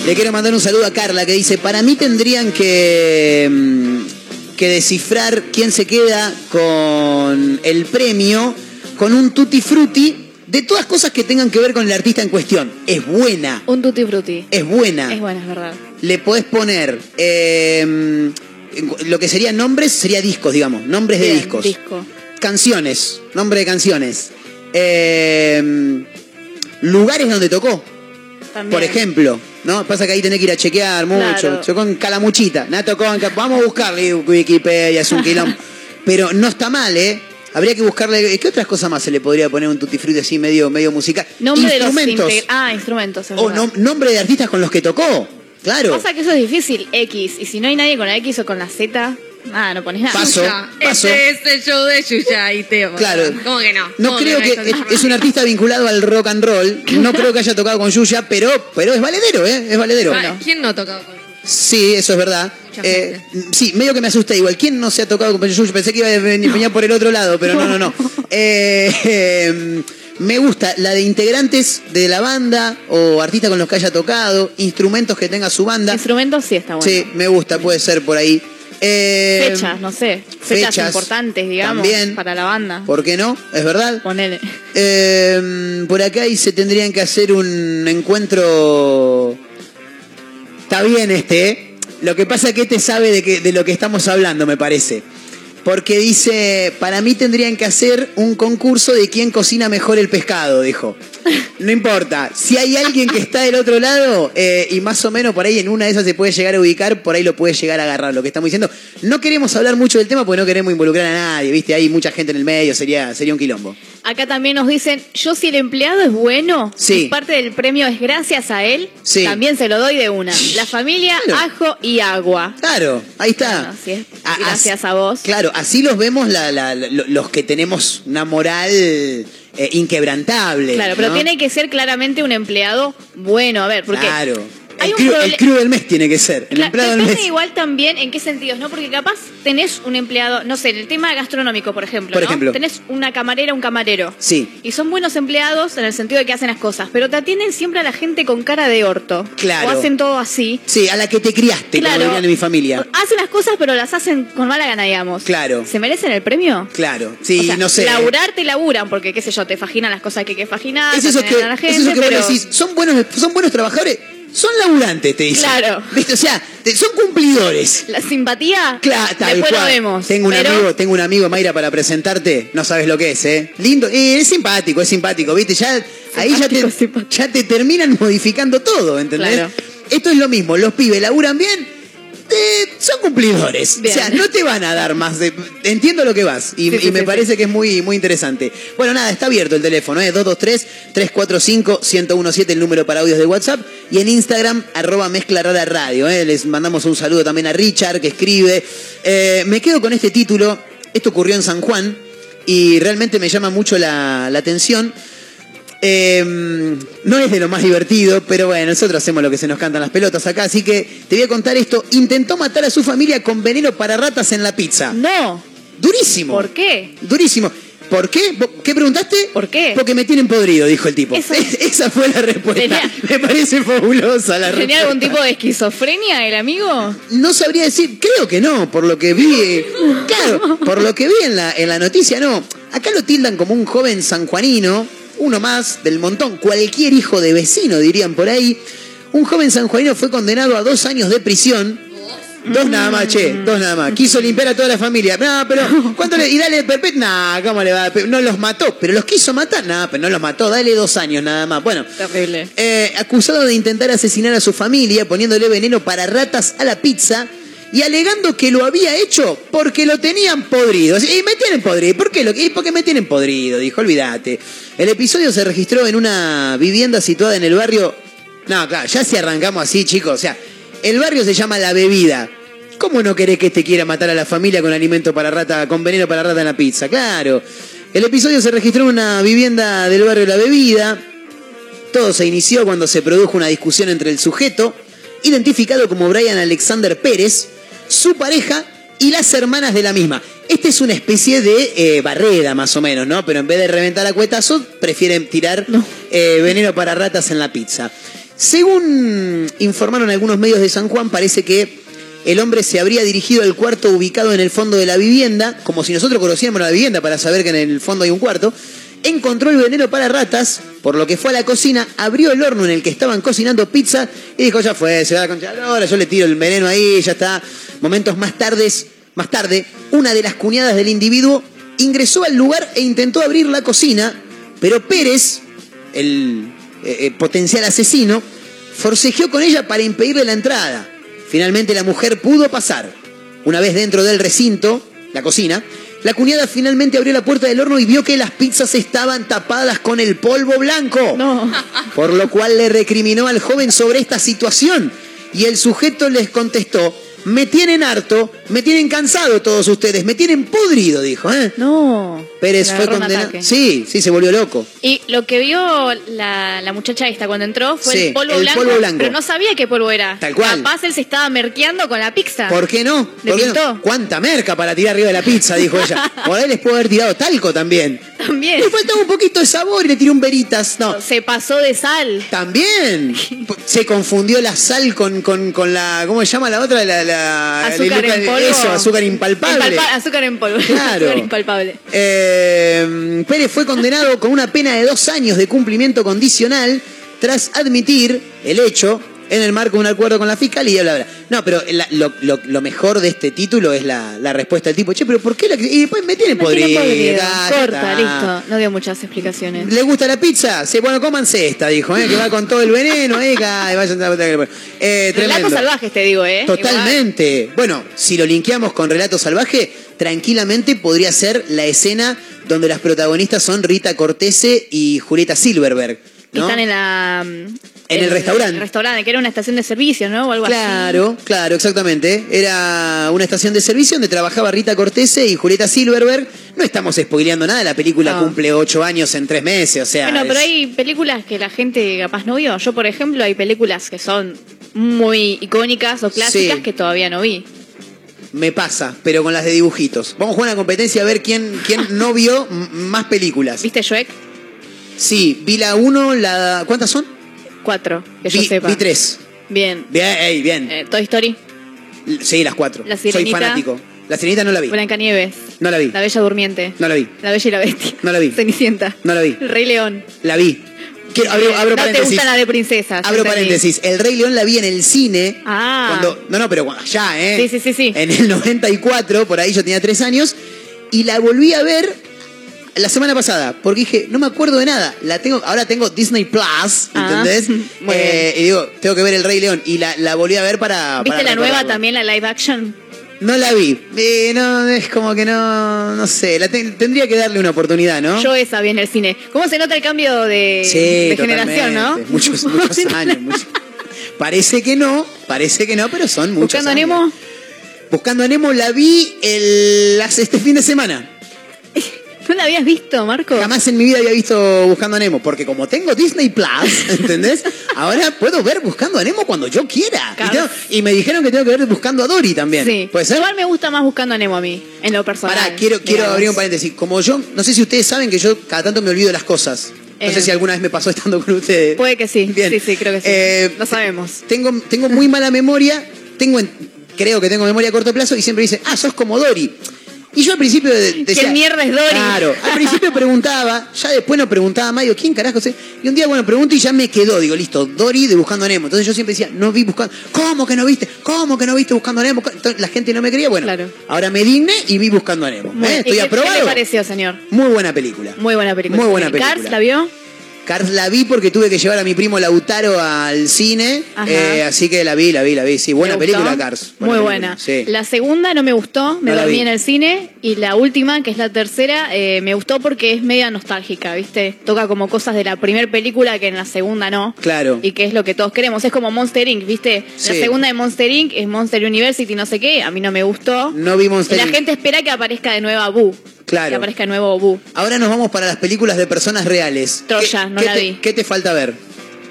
Le quiero mandar un saludo a Carla que dice, para mí tendrían que, mm, que descifrar quién se queda con el premio con un tutti frutti de todas cosas que tengan que ver con el artista en cuestión. Es buena, Un tutti frutti. es buena. Es bueno, es verdad. Le podés poner eh, lo que serían nombres, sería discos, digamos, nombres de discos. Disco. Canciones, nombre de canciones. Eh, lugares donde tocó. También. Por ejemplo, ¿no? Pasa que ahí tenés que ir a chequear mucho. Claro. Yo con Calamuchita, nada tocó en Vamos a buscarle Wikipedia, es un quilombo. Pero no está mal, ¿eh? Habría que buscarle. ¿Qué otras cosas más se le podría poner un tutti frutti así medio, medio musical? Nombre de los Instrumentos. Ah, instrumentos. o nom- nombre de artistas con los que tocó. Claro. Pasa que eso es difícil, X. Y si no hay nadie con la X o con la Z, nada, no pones nada. Paso. Este es el show de Yuya y Teo. Claro. ¿Cómo que no? No ¿Cómo creo que no? es, es un artista vinculado al rock and roll. No creo que haya tocado con Yuya, pero, pero es valedero, ¿eh? Es valedero. Ah, ¿Quién no ha tocado con Yuya? Sí, eso es verdad. Eh, sí, medio que me asusté igual. ¿Quién no se ha tocado con Yuya? Pensé que iba a venir venía por el otro lado, pero no, no, no. Eh, eh, me gusta la de integrantes de la banda o artistas con los que haya tocado, instrumentos que tenga su banda. Instrumentos sí está bueno. Sí, me gusta, puede ser por ahí. Eh, Fechas, no sé. Fechas, fechas importantes, digamos, también. para la banda. ¿Por qué no? Es verdad. Ponele. Eh, por acá ahí se tendrían que hacer un encuentro. Está bien este, ¿eh? Lo que pasa es que este sabe de, que, de lo que estamos hablando, me parece. Porque dice, para mí tendrían que hacer un concurso de quién cocina mejor el pescado, dijo. No importa, si hay alguien que está del otro lado eh, y más o menos por ahí en una de esas se puede llegar a ubicar, por ahí lo puede llegar a agarrar, lo que estamos diciendo. No queremos hablar mucho del tema porque no queremos involucrar a nadie, ¿viste? Hay mucha gente en el medio, sería, sería un quilombo. Acá también nos dicen, yo si el empleado es bueno, Sí. y parte del premio es gracias a él, Sí. también se lo doy de una. La familia, Claro. ajo y agua. Claro, ahí está. Bueno, sí, es A- gracias a vos. Claro, así los vemos la- la- la- los que tenemos una moral eh, inquebrantable. Claro, pero ¿no? tiene que ser claramente un empleado bueno. A ver, porque Claro. El crew del mes tiene que ser. El empleado del depende mes. igual también en qué sentidos, ¿no? Porque capaz tenés un empleado, no sé, en el tema gastronómico, por ejemplo, Por ¿no? ejemplo. Tenés una camarera, un camarero. Sí. Y son buenos empleados en el sentido de que hacen las cosas, pero te atienden siempre a la gente con cara de orto. Claro. O hacen todo así. Sí, a la que te criaste, como dirían en mi familia. Hacen las cosas, pero las hacen con mala gana, digamos. Claro. ¿Se merecen el premio? Claro, sí, O sea, no sé. Laburar te laburan, porque qué sé yo, te faginan las cosas que hay que faginar, Es eso que, atienden a la es eso que vos pero... decís, ¿son buenos, ¿son buenos trabajadores? Son laburantes, te dicen. Claro. ¿Viste? O sea, te- son cumplidores. La simpatía, Claro, tal después lo vemos. Tengo un pero amigo, tengo un amigo, Mayra, para presentarte. No sabes lo que es, ¿eh? Lindo. Eh, es simpático, es simpático, ¿viste? Ya, ahí ya te, simpático. ya te terminan modificando todo, ¿entendés? Claro. Esto es lo mismo. Los pibes laburan bien. Eh, son cumplidores. Bien. O sea, no te van a dar más de. Entiendo lo que vas. Y, Sí, sí, y me sí, parece que es muy, muy interesante. Bueno, nada, está abierto el teléfono, ¿eh? 223-345-1017, el número para audios de WhatsApp. Y en Instagram, arroba mezcla rara radio. ¿eh? Les mandamos un saludo también a Richard, que escribe. Eh, me quedo con este título. Esto ocurrió en San Juan. Y realmente me llama mucho la, la atención. Eh, no es de lo más divertido, pero bueno, nosotros hacemos lo que se nos cantan las pelotas acá, así que te voy a contar esto. Intentó matar a su familia con veneno para ratas en la pizza. No. Durísimo. ¿Por qué? Durísimo. ¿Por qué? ¿Vos- ¿Qué preguntaste? ¿Por qué? Porque me tienen podrido, dijo el tipo. Eso- Esa fue la respuesta. Tenía- Me parece fabulosa la respuesta. ¿Tenía algún tipo de esquizofrenia el amigo? No sabría decir, creo que no, por lo que vi. Claro, por lo que vi en la, en la noticia, no. Acá lo tildan como un joven sanjuanino, uno más del montón, cualquier hijo de vecino, dirían por ahí. Un joven sanjuanino fue condenado a dos años de prisión. Dos nada más, che, dos nada más. Quiso limpiar a toda la familia. No, pero ¿cuánto le.? Y dale perpetuo. Nah, ¿cómo le va? No los mató, pero los quiso matar. Nah, pero no los mató. Dale dos años nada más. Bueno, Terrible. eh, acusado de intentar asesinar a su familia poniéndole veneno para ratas a la pizza y alegando que lo había hecho porque lo tenían podrido. Y me tienen podrido. ¿Por qué? Lo, y porque me tienen podrido, dijo, olvídate. El episodio se registró en una vivienda situada en el barrio... No, claro, ya si arrancamos así, chicos. O sea, el barrio se llama La Bebida. ¿Cómo no querés que te quiera matar a la familia con alimento para rata, con veneno para rata en la pizza? Claro. El episodio se registró en una vivienda del barrio La Bebida. Todo se inició cuando se produjo una discusión entre el sujeto, identificado como Brian Alexander Pérez, su pareja y las hermanas de la misma. Esta es una especie de eh, barrera, más o menos, ¿no? Pero en vez de reventar a cuetazos, prefieren tirar eh, veneno para ratas en la pizza. Según informaron algunos medios de San Juan, parece que el hombre se habría dirigido al cuarto ubicado en el fondo de la vivienda, como si nosotros conociéramos la vivienda para saber que en el fondo hay un cuarto. Encontró el veneno para ratas, por lo que fue a la cocina, abrió el horno en el que estaban cocinando pizza y dijo, ya fue, se va la concha lora, yo le tiro el veneno ahí, ya está. Momentos más tardes, más tarde, una de las cuñadas del individuo ingresó al lugar e intentó abrir la cocina, pero Pérez, el eh, eh, potencial asesino, forcejeó con ella para impedirle la entrada. Finalmente la mujer pudo pasar. Una vez dentro del recinto, la cocina, la cuñada finalmente abrió la puerta del horno y vio que las pizzas estaban tapadas con el polvo blanco. No. Por lo cual le recriminó al joven sobre esta situación. Y el sujeto les contestó, me tienen harto, me tienen cansado todos ustedes, me tienen podrido, dijo. ¿eh? No. Pérez fue condenado. Sí, sí, se volvió loco. Y lo que vio la, la muchacha esta cuando entró fue Sí, el, polvo, el blanco, polvo blanco. pero no sabía qué polvo era. Tal cual. Capaz él se estaba merqueando con la pizza. ¿Por qué no? ¿Le ¿Por qué no? ¿Cuánta merca para tirar arriba de la pizza? Dijo ella. Por ahí les puedo haber tirado talco también. También. Le faltaba un poquito de sabor y le tiró un veritas. No, Se pasó de sal. también. Se confundió la sal con, con, con la. ¿Cómo se llama la otra? La, la- Azúcar en polvo. Eso, azúcar impalpable. Impalpa- azúcar en polvo. Claro. azúcar impalpable. Eh, Pérez fue condenado con una pena de dos años de cumplimiento condicional tras admitir el hecho en el marco de un acuerdo con la fiscalía, bla, bla. No, pero la- lo, lo- lo mejor de este título es la, la respuesta del tipo, che, pero ¿por qué la.? Y después me tiene ya Corta, listo. No dio muchas explicaciones. ¿Le gusta la pizza? Sí, bueno, cómanse esta, dijo, ¿eh? que va con todo el veneno, ¿eh? que vayan a eh, Relatos salvajes, te digo, ¿eh? Totalmente. Bueno, si lo linkeamos con Relato Salvaje, tranquilamente podría ser la escena donde las protagonistas son Rita Cortese y Julieta Silverberg. Están en la... En el restaurante. el restaurante, que era una estación de servicio, ¿no? O algo Claro, claro, exactamente. Era una estación de servicio donde trabajaba Rita Cortese y Julieta Silverberg. No estamos spoileando nada, la película No. cumple ocho años en tres meses, o sea. Bueno, pero hay películas que la gente capaz no vio. Yo, por ejemplo, hay películas que son muy icónicas o clásicas Sí. que todavía no vi. Me pasa, pero con las de dibujitos. Vamos a jugar una competencia a ver quién, quién no vio más películas. ¿Viste Shrek? Sí, vi la 1, la... ¿Cuántas son? Cuatro, que yo Vi, sepa. vi tres. Bien. Bien, ey, bien. Eh, Toy Story, Sí, las cuatro. La Soy Sirenita. fanático. La sirenita no la vi. Blancanieves, No la vi. La Bella Durmiente, No la vi. La Bella y la Bestia, No la vi. Cenicienta, No la vi. El Rey León, La vi. quiero, abro, abro no te paréntesis. gustan las de princesas. Abro entendí. paréntesis. El Rey León la vi en el cine. Ah. Cuando, no, no, pero cuando- ya, ¿eh? Sí, sí, sí, sí. En el 94, por ahí yo tenía tres años. Y la volví a ver la semana pasada. Porque dije, no me acuerdo de nada. La tengo, ahora tengo Disney Plus, Ah, ¿entendés? Eh, y digo, tengo que ver el Rey León. Y la, la volví a ver para. ¿Viste para la nueva también, la live action? No la vi. Eh, no, es como que no. No sé. La te- tendría que darle una oportunidad, ¿no? Yo esa vi en el cine. ¿Cómo se nota el cambio de, Sí, de generación, no? Muchos, muchos años. muchos- Parece que no, parece que no, pero son muchos Buscando a años. Nemo, Buscando a Nemo la vi el, este fin de semana. ¿No la habías visto, Marco? Jamás en mi vida había visto Buscando a Nemo, porque como tengo Disney Plus, ¿entendés? Ahora puedo ver Buscando a Nemo cuando yo quiera. Y, Claro. tengo- y me dijeron que tengo que ver Buscando a Dory también. Sí. ¿Puede ser? Igual me gusta más buscando a Nemo a mí, en lo personal. Pará, quiero, quiero digamos. abrir un paréntesis. Como yo, no sé si ustedes saben que yo cada tanto me olvido de las cosas. No Eh. sé si alguna vez me pasó estando con ustedes. Puede que sí. Bien. Sí, sí, creo que sí. Eh, Lo sabemos. Tengo, tengo muy mala memoria, tengo en- creo que tengo memoria a corto plazo y siempre dicen, ah, sos como Dory. Y yo al principio de- decía... ¿Quién mierda es Dory? Claro, al principio preguntaba, ya después no preguntaba más, digo, ¿quién carajo es? Y un día, bueno, pregunto y ya me quedó, digo, listo, Dory de Buscando a Nemo. Entonces yo siempre decía, no vi Buscando, ¿cómo que no viste? ¿Cómo que no viste Buscando a Nemo? Entonces la gente no me creía, bueno, Claro. ahora me digné y vi Buscando a Nemo. Muy- ¿eh? ¿y Estoy qué- aprobado. ¿Qué le pareció, señor? Muy buena película. Muy buena película. Muy buena ¿Y película. Cars la vio? Cars la vi porque tuve que llevar a mi primo Lautaro al cine, eh, así que la vi, la vi, la vi. Sí, buena película, Cars. Muy película, buena. Sí. La segunda no me gustó, me No dormí en el cine. Y la última, que es la tercera, eh, me gustó porque es media nostálgica, ¿viste? Toca como cosas de la primera película que en la segunda no. Claro. Y que es lo que todos queremos. Es como Monster Inc., ¿viste? Sí. La segunda de Monster Inc. es Monster University, no sé qué. A mí no me gustó. No vi Monster Y la Inc. gente espera que aparezca de nuevo Boo. Claro. Que aparezca de nuevo Boo. Ahora nos vamos para las películas de personas reales. Troya, ¿Qué- no qué la te- vi. ¿Qué te falta ver?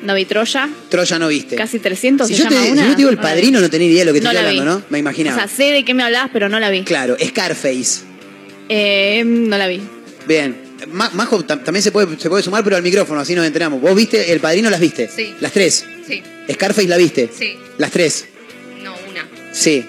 No vi Troya. Troya no viste. Casi 300 Si se yo, te, llama si yo te digo el padrino, no tenía idea de lo que te No estoy la vi. hablando, ¿no? Me O imaginaba. sea, sé de qué me hablabas, pero no la vi. claro, Scarface. Eh, no la vi. Bien. Ma- Majo tam- también se puede, se puede sumar, pero al micrófono, así nos enteramos. ¿Vos viste el padrino las viste? Sí. Las tres. Sí, Scarface la viste. sí. Las tres. No, una. Sí.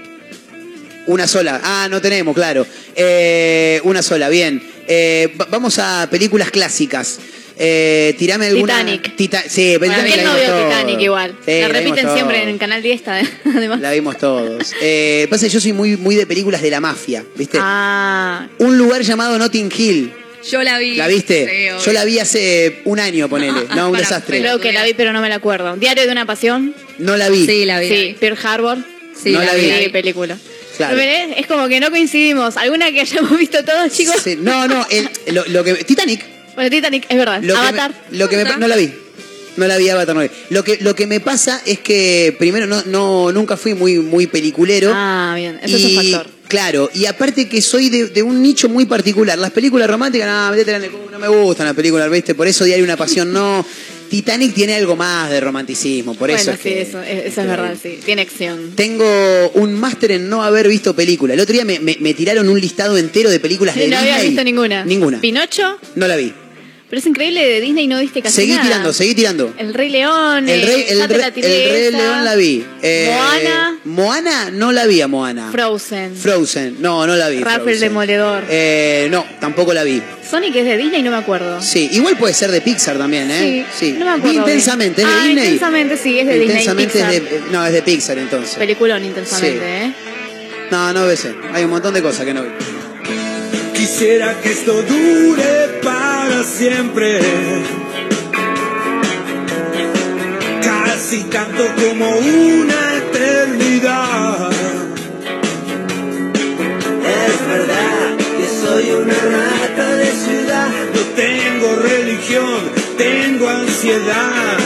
Una sola. Ah, no tenemos, claro. Eh, una sola, bien. Eh, va- vamos a películas clásicas. Eh, tirame alguna. Titanic. Tita- sí, Bueno, Titanic ¿Quién la no vimos vio todos. Titanic igual? Sí, la vimos repiten siempre en el canal 10, además. La vimos todos. Eh, pasa que yo soy muy, muy de películas de la mafia, ¿viste? Ah, Un lugar llamado Notting Hill. Yo la vi. ¿La viste? Obvio. yo la vi hace un año, ponele. No, un Para- desastre. creo que la vi, pero no me la acuerdo. Diario de una pasión. No la vi. Sí, la vi. Sí, Pearl Harbor. Sí, No la vi. Sí, película. Claro. Es, es como que no coincidimos. ¿Alguna que hayamos visto todos, chicos? Sí, No, no, el- lo, lo que. Titanic. Bueno, Titanic, es verdad. Lo que Avatar. me- lo que me, no la vi. No la vi Avatar, no la vi. Lo que, lo que me pasa es que primero no, no nunca fui muy, muy peliculero. Ah, bien. Eso es y, un factor. Claro, y aparte que soy de, de un nicho muy particular. Las películas románticas, no, no me gustan las películas, ¿viste? Por eso Diario una Pasión no. Titanic tiene algo más de romanticismo, por eso es sí, que- eso, es- eso es verdad, sí. Tiene acción. Tengo un máster en no haber visto películas. El otro día me, me- me tiraron un listado entero de películas de no había Disney. visto ninguna. Ninguna. ¿Pinocho? No la vi. Pero es increíble, de Disney no viste casi Seguí nada. tirando, seguí tirando. El Rey León. El rey, el, rey- el Rey. León la vi. Eh, Moana. Moana no la vi a Moana. Frozen. Frozen. No, no la vi. Ralph el Frozen. Demoledor. Eh, no, tampoco la vi. Sonic es de Disney, no me acuerdo. Sí, igual puede ser de Pixar también, ¿eh? Sí, no me acuerdo Vi bien. intensamente, ¿es de Ah, Disney? Intensamente, sí, es de Disney, Intensamente es de, Pixar. eh, no, es de Pixar entonces. Peliculón intensamente, Sí. ¿eh? No, no ves. Hay un montón de cosas que no vi. Quisiera que esto dure para siempre. Casi tanto como una eternidad. Es verdad que soy una rata de ciudad. No tengo religión, tengo ansiedad.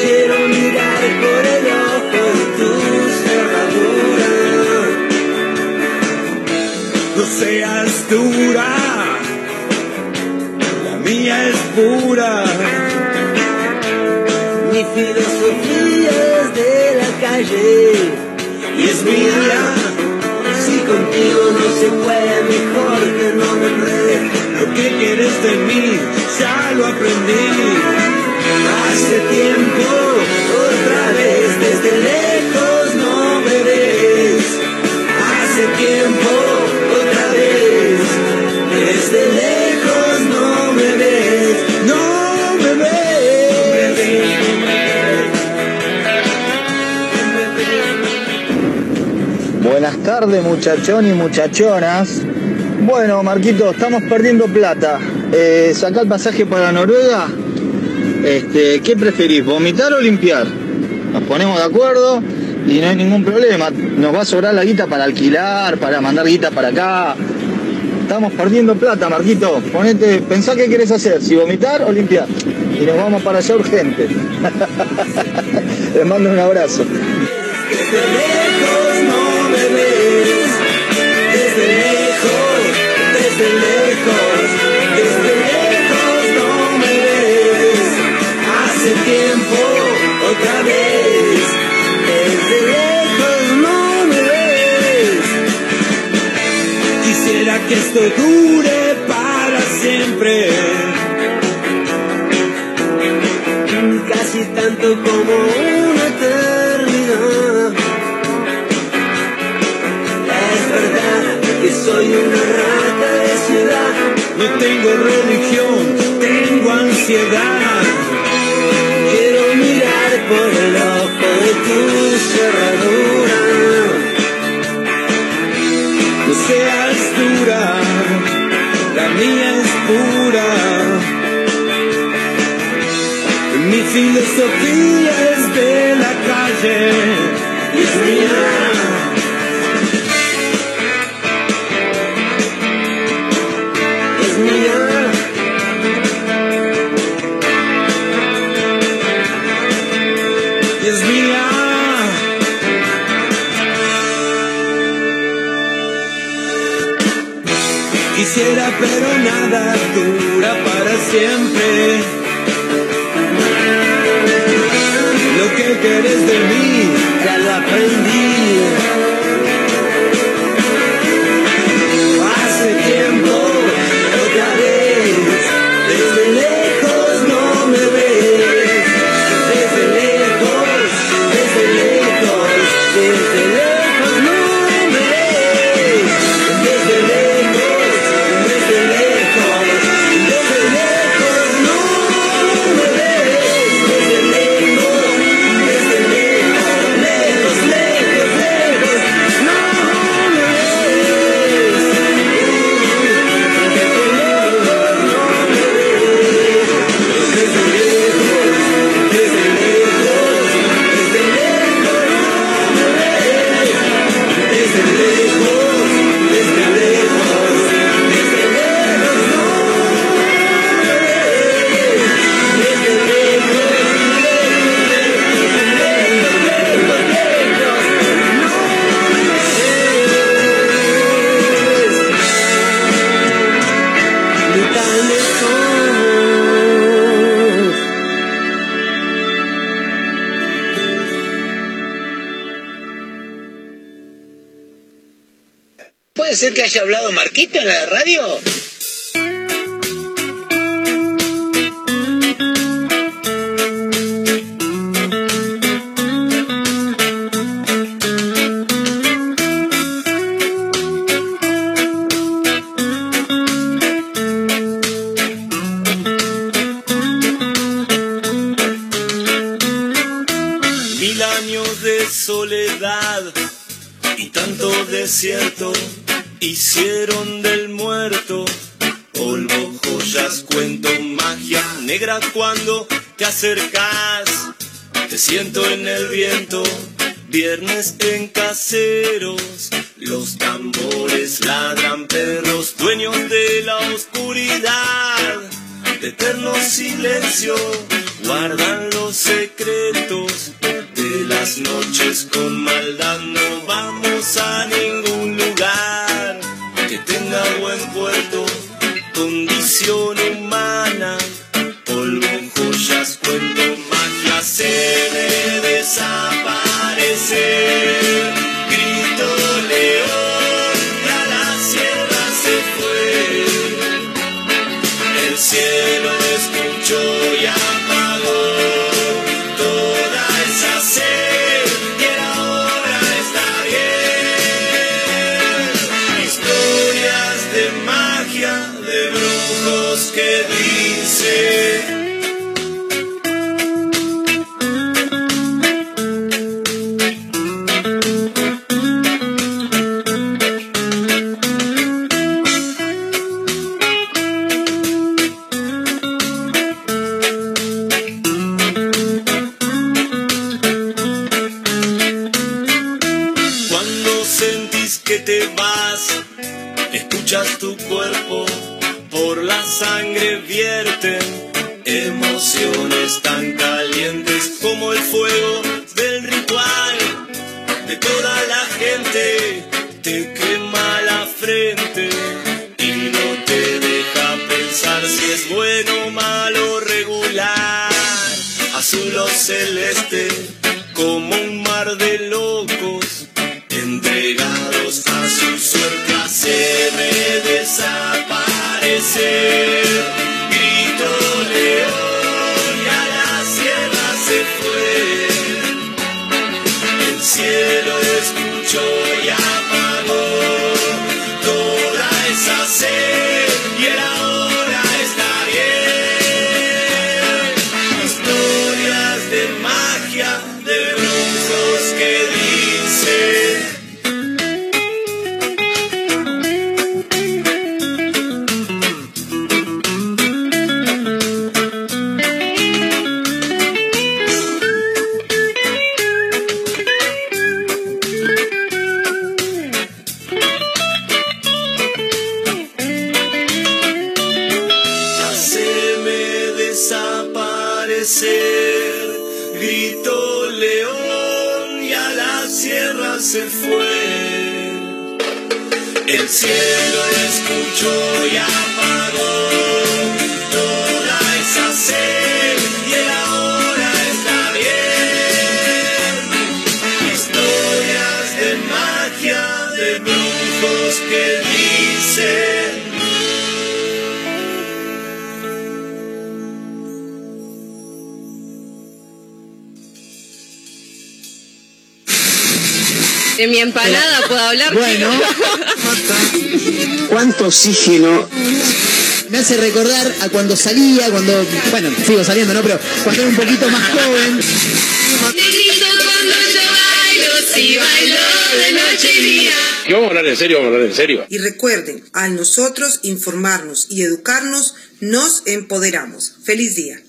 Quiero mirar por el ojo de tu cerradura. No seas dura, mía es pura. Mi filosofía es de la calle y es mía. Si contigo no se puede, mejor que no me enrede. Lo que quieres de mí, ya lo aprendí. Hace tiempo, otra vez, desde lejos no me ves. Hace tiempo, otra vez, desde lejos buenas tardes muchachón y muchachonas. Bueno, Marquito, estamos perdiendo plata. Eh, saca el pasaje para Noruega. Este, ¿Qué preferís, vomitar o limpiar? Nos ponemos de acuerdo y no hay ningún problema. Nos va a sobrar la guita para alquilar, para mandar guita para acá. Estamos perdiendo plata, Marquito. Ponete, pensá qué querés hacer, si vomitar o limpiar. Y nos vamos para allá urgente. Les mando un abrazo. Desde lejos, desde lejos no me ves. Hace tiempo, otra vez, desde lejos no me ves. Quisiera que esto dure para siempre. Casi tanto como una eternidad. Es verdad que soy una rata No tengo religión, tengo ansiedad. Quiero mirar por el ojo de tu cerradura. No seas dura, la mía es pura. Mi filosofía es de la calle es mía. Pero nada dura para siempre. Escuchas tu cuerpo, por la sangre vierten emociones tan calientes como el fuego del ritual de toda la gente. Te quema la frente y no te deja pensar si es bueno, malo, regular, azul o celeste Bueno. ¿Cuánto oxígeno? Me hace recordar a cuando salía, cuando. Bueno, sigo saliendo, ¿no? Pero cuando era un poquito más joven. Y vamos a hablar en serio, vamos a hablar en serio. Y recuerden, al nosotros informarnos y educarnos, nos empoderamos. Feliz día.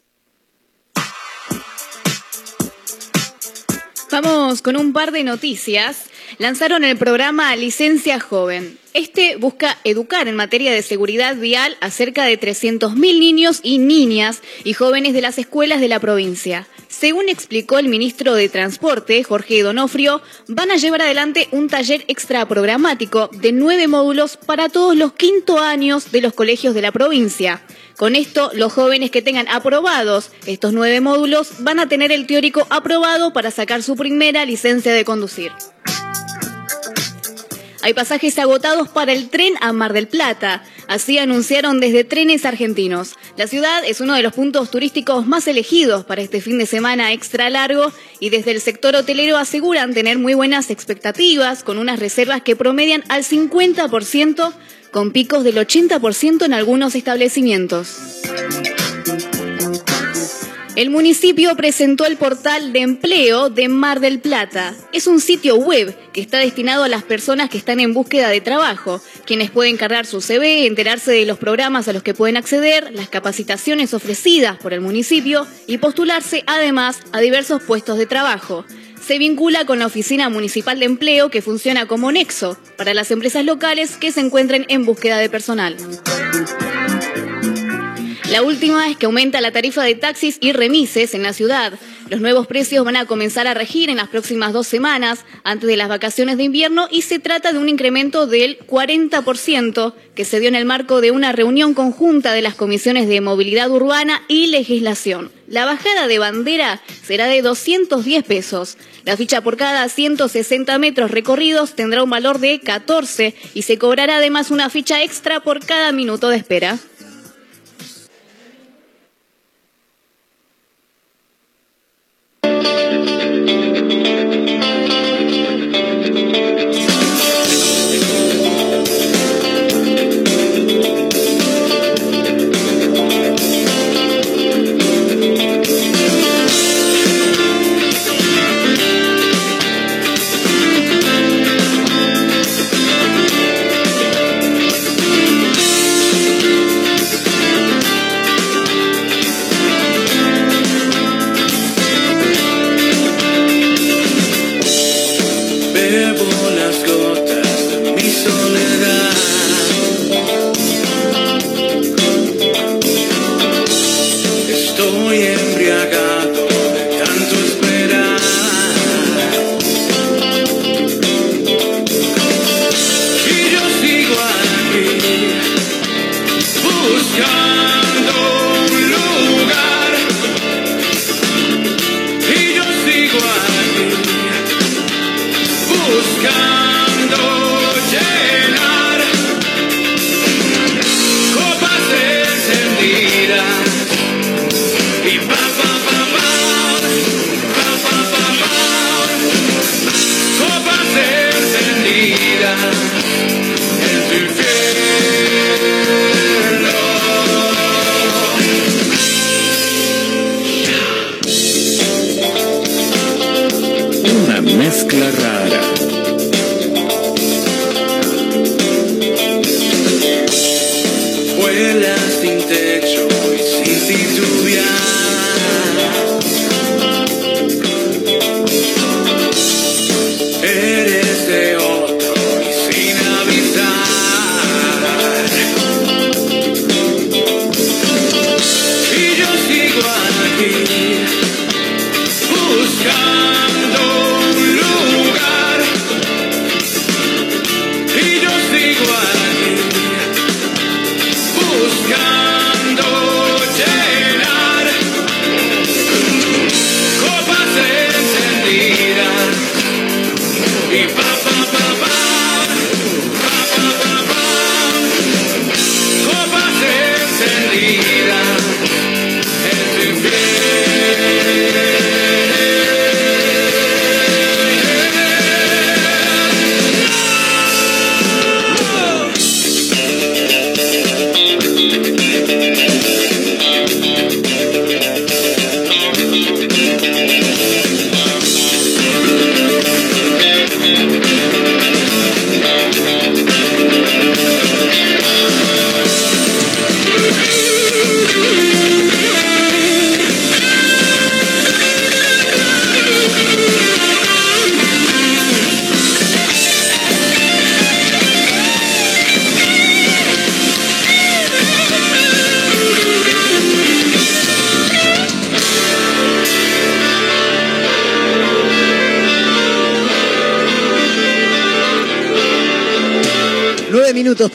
Vamos con un par de noticias. Lanzaron el programa Licencia Joven. Este busca educar en materia de seguridad vial a cerca de 300.000 niños y niñas y jóvenes de las escuelas de la provincia. Según explicó el ministro de Transporte, Jorge Donofrio, van a llevar adelante un taller extraprogramático de nueve módulos para todos los quinto años de los colegios de la provincia. Con esto, los jóvenes que tengan aprobados estos nueve módulos van a tener el teórico aprobado para sacar su primera licencia de conducir. Hay pasajes agotados para el tren a Mar del Plata. Así anunciaron desde Trenes Argentinos. La ciudad es uno de los puntos turísticos más elegidos para este fin de semana extra largo y desde el sector hotelero aseguran tener muy buenas expectativas con unas reservas que promedian al 50% con picos del 80% en algunos establecimientos. El municipio presentó el portal de empleo de Mar del Plata. Es un sitio web que está destinado a las personas que están en búsqueda de trabajo, quienes pueden cargar su CV, enterarse de los programas a los que pueden acceder, las capacitaciones ofrecidas por el municipio y postularse además a diversos puestos de trabajo. Se vincula con la Oficina Municipal de Empleo que funciona como nexo para las empresas locales que se encuentren en búsqueda de personal. La última es que aumenta la tarifa de taxis y remises en la ciudad. Los nuevos precios van a comenzar a regir en las próximas dos semanas, antes de las vacaciones de invierno, y se trata de un incremento del 40% que se dio en el marco de una reunión conjunta de las comisiones de movilidad urbana y legislación. La bajada de bandera será de 210 pesos. La ficha por cada 160 metros recorridos tendrá un valor de 14 y se cobrará además una ficha extra por cada minuto de espera. Thank you.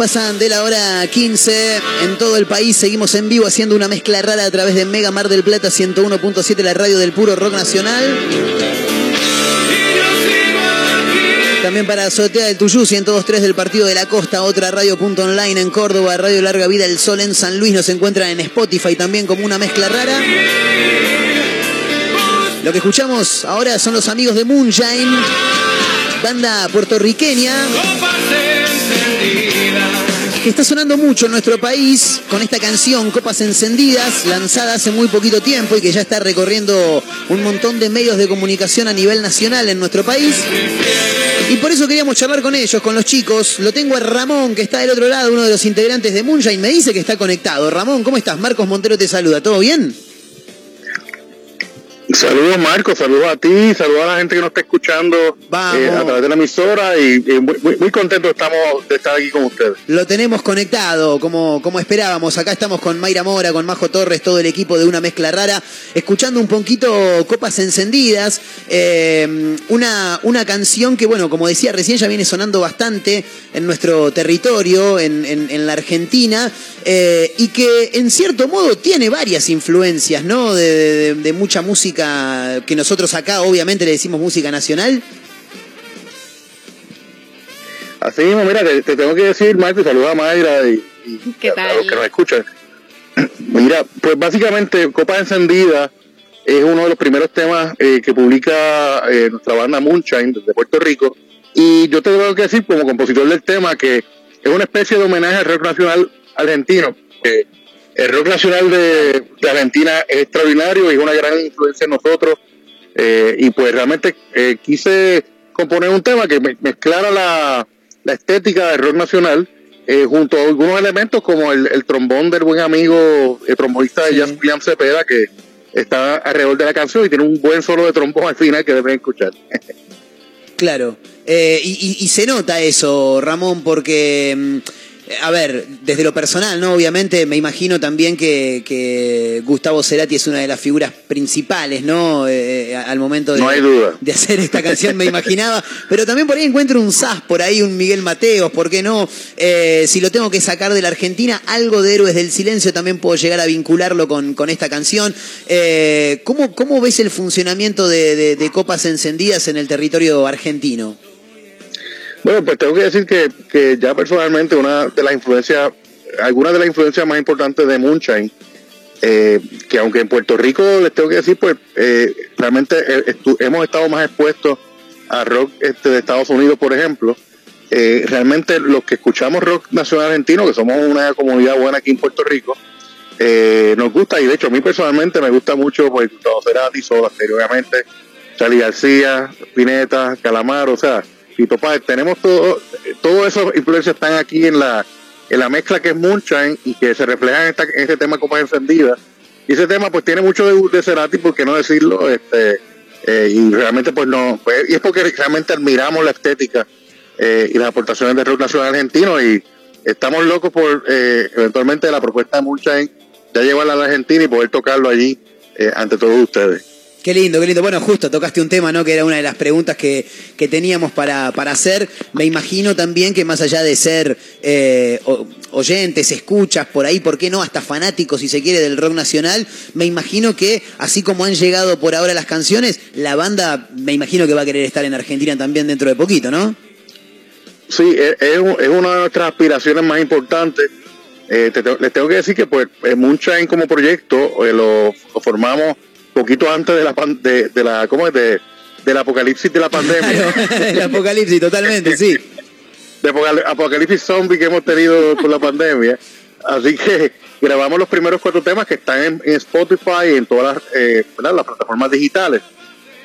Pasan de la hora 15 en todo el país. Seguimos en vivo haciendo una mezcla rara a través de Mega Mar del Plata 101.7, la radio del puro rock nacional. También para Azotea del Tuyú, 102.3 del Partido de la Costa, otra radio.online en Córdoba, Radio Larga Vida El Sol en San Luis. Nos encuentran en Spotify también como una mezcla rara. Lo que escuchamos ahora son los amigos de Moonshine, banda puertorriqueña que está sonando mucho en nuestro país con esta canción Copas Encendidas, lanzada hace muy poquito tiempo y que ya está recorriendo un montón de medios de comunicación a nivel nacional en nuestro país. Y por eso queríamos charlar con ellos, con los chicos. Lo tengo a Ramón, que está del otro lado, uno de los integrantes de Moonshine. Me dice que está conectado. Ramón, ¿cómo estás? Marcos Montero te saluda. ¿Todo bien? Saludos Marco, saludos a ti, saludos a la gente que nos está escuchando eh, a través de la emisora y, y muy, muy, contentos estamos de estar aquí con ustedes. Lo tenemos conectado, como, como esperábamos. Acá estamos con Mayra Mora, con Majo Torres, todo el equipo de Una Mezcla Rara, escuchando un poquito Copas Encendidas, eh, una, una canción que, bueno, como decía recién, ya viene sonando bastante en nuestro territorio, en, en, en la Argentina, eh, y que en cierto modo tiene varias influencias, ¿no? De, de- de mucha música que nosotros acá, obviamente, le decimos música nacional. Así mismo, mira, te, te tengo que decir, Marco, y saludos a Mayra y, y ¿Qué a, a los que nos escuchan. Mira, pues básicamente Copa Encendida es uno de los primeros temas eh, que publica eh, nuestra banda Moonshine desde Puerto Rico. Y yo te tengo que decir, como compositor del tema, que es una especie de homenaje al rock nacional argentino. El rock nacional de, de Argentina es extraordinario y es una gran influencia en nosotros. Eh, y pues realmente eh, quise componer un tema que me- mezclara la, la estética del rock nacional eh, junto a algunos elementos como el, el trombón del buen amigo, el trombonista de jazz William Cepeda, que está alrededor de la canción y tiene un buen solo de trombón al final que deben escuchar. Claro. Eh, y, y- y se nota eso, Ramón, porque, mm, a ver, desde lo personal, ¿no? Obviamente me imagino también que, que Gustavo Cerati es una de las figuras principales, ¿no? Eh, al momento de, No hay duda. de hacer esta canción, me imaginaba. Pero también por ahí encuentro un Sass, por ahí un Miguel Mateos, ¿por qué no? Eh, si lo tengo que sacar de la Argentina, algo de Héroes del Silencio también puedo llegar a vincularlo con, con esta canción. Eh, ¿cómo, ¿Cómo ves el funcionamiento de, de- de copas encendidas en el territorio argentino? Bueno, pues tengo que decir que, que ya personalmente una de las influencias, algunas de las influencias más importantes de Moonshine, eh, que aunque en Puerto Rico les tengo que decir, pues eh, realmente eh, hemos estado más expuestos a rock este, de Estados Unidos, por ejemplo. Eh, realmente los que escuchamos rock nacional argentino, que somos una comunidad buena aquí en Puerto Rico, eh, nos gusta y de hecho a mí personalmente me gusta mucho pues Gustavo Cerati, Soda obviamente, Charlie García, Pineta, Calamar, o sea, Tito Páez, tenemos todo, todo esos influencias están aquí en la, en la mezcla que es Moonshine y que se refleja en, esta, en este tema Copas Encendidas. Y ese tema pues tiene mucho de, de Cerati, ¿por qué no decirlo? Este, eh, y realmente pues no, pues, y es porque realmente admiramos la estética eh, y las aportaciones del rock nacional argentino y estamos locos por eh, eventualmente la propuesta de Moonshine ya llevarla a la Argentina y poder tocarlo allí eh, ante todos ustedes. Qué lindo, qué lindo. Bueno, justo tocaste un tema, ¿no? Que era una de las preguntas que, que teníamos para, para hacer. Me imagino también que más allá de ser eh, oyentes, escuchas por ahí, ¿por qué no? Hasta fanáticos, si se quiere, del rock nacional. Me imagino que, así como han llegado por ahora las canciones, la banda, me imagino que va a querer estar en Argentina también dentro de poquito, ¿no? Sí, es, es un- es una de nuestras aspiraciones más importantes. Eh, te les tengo que decir que pues Moonshine como proyecto eh, lo formamos poquito antes de la pan- de, de la ¿cómo es? de del apocalipsis de la pandemia, El apocalipsis, totalmente, sí. de apocal- apocalipsis zombie que hemos tenido por la pandemia. Así que grabamos los primeros cuatro temas que están en, en Spotify y en todas las, eh, las plataformas digitales.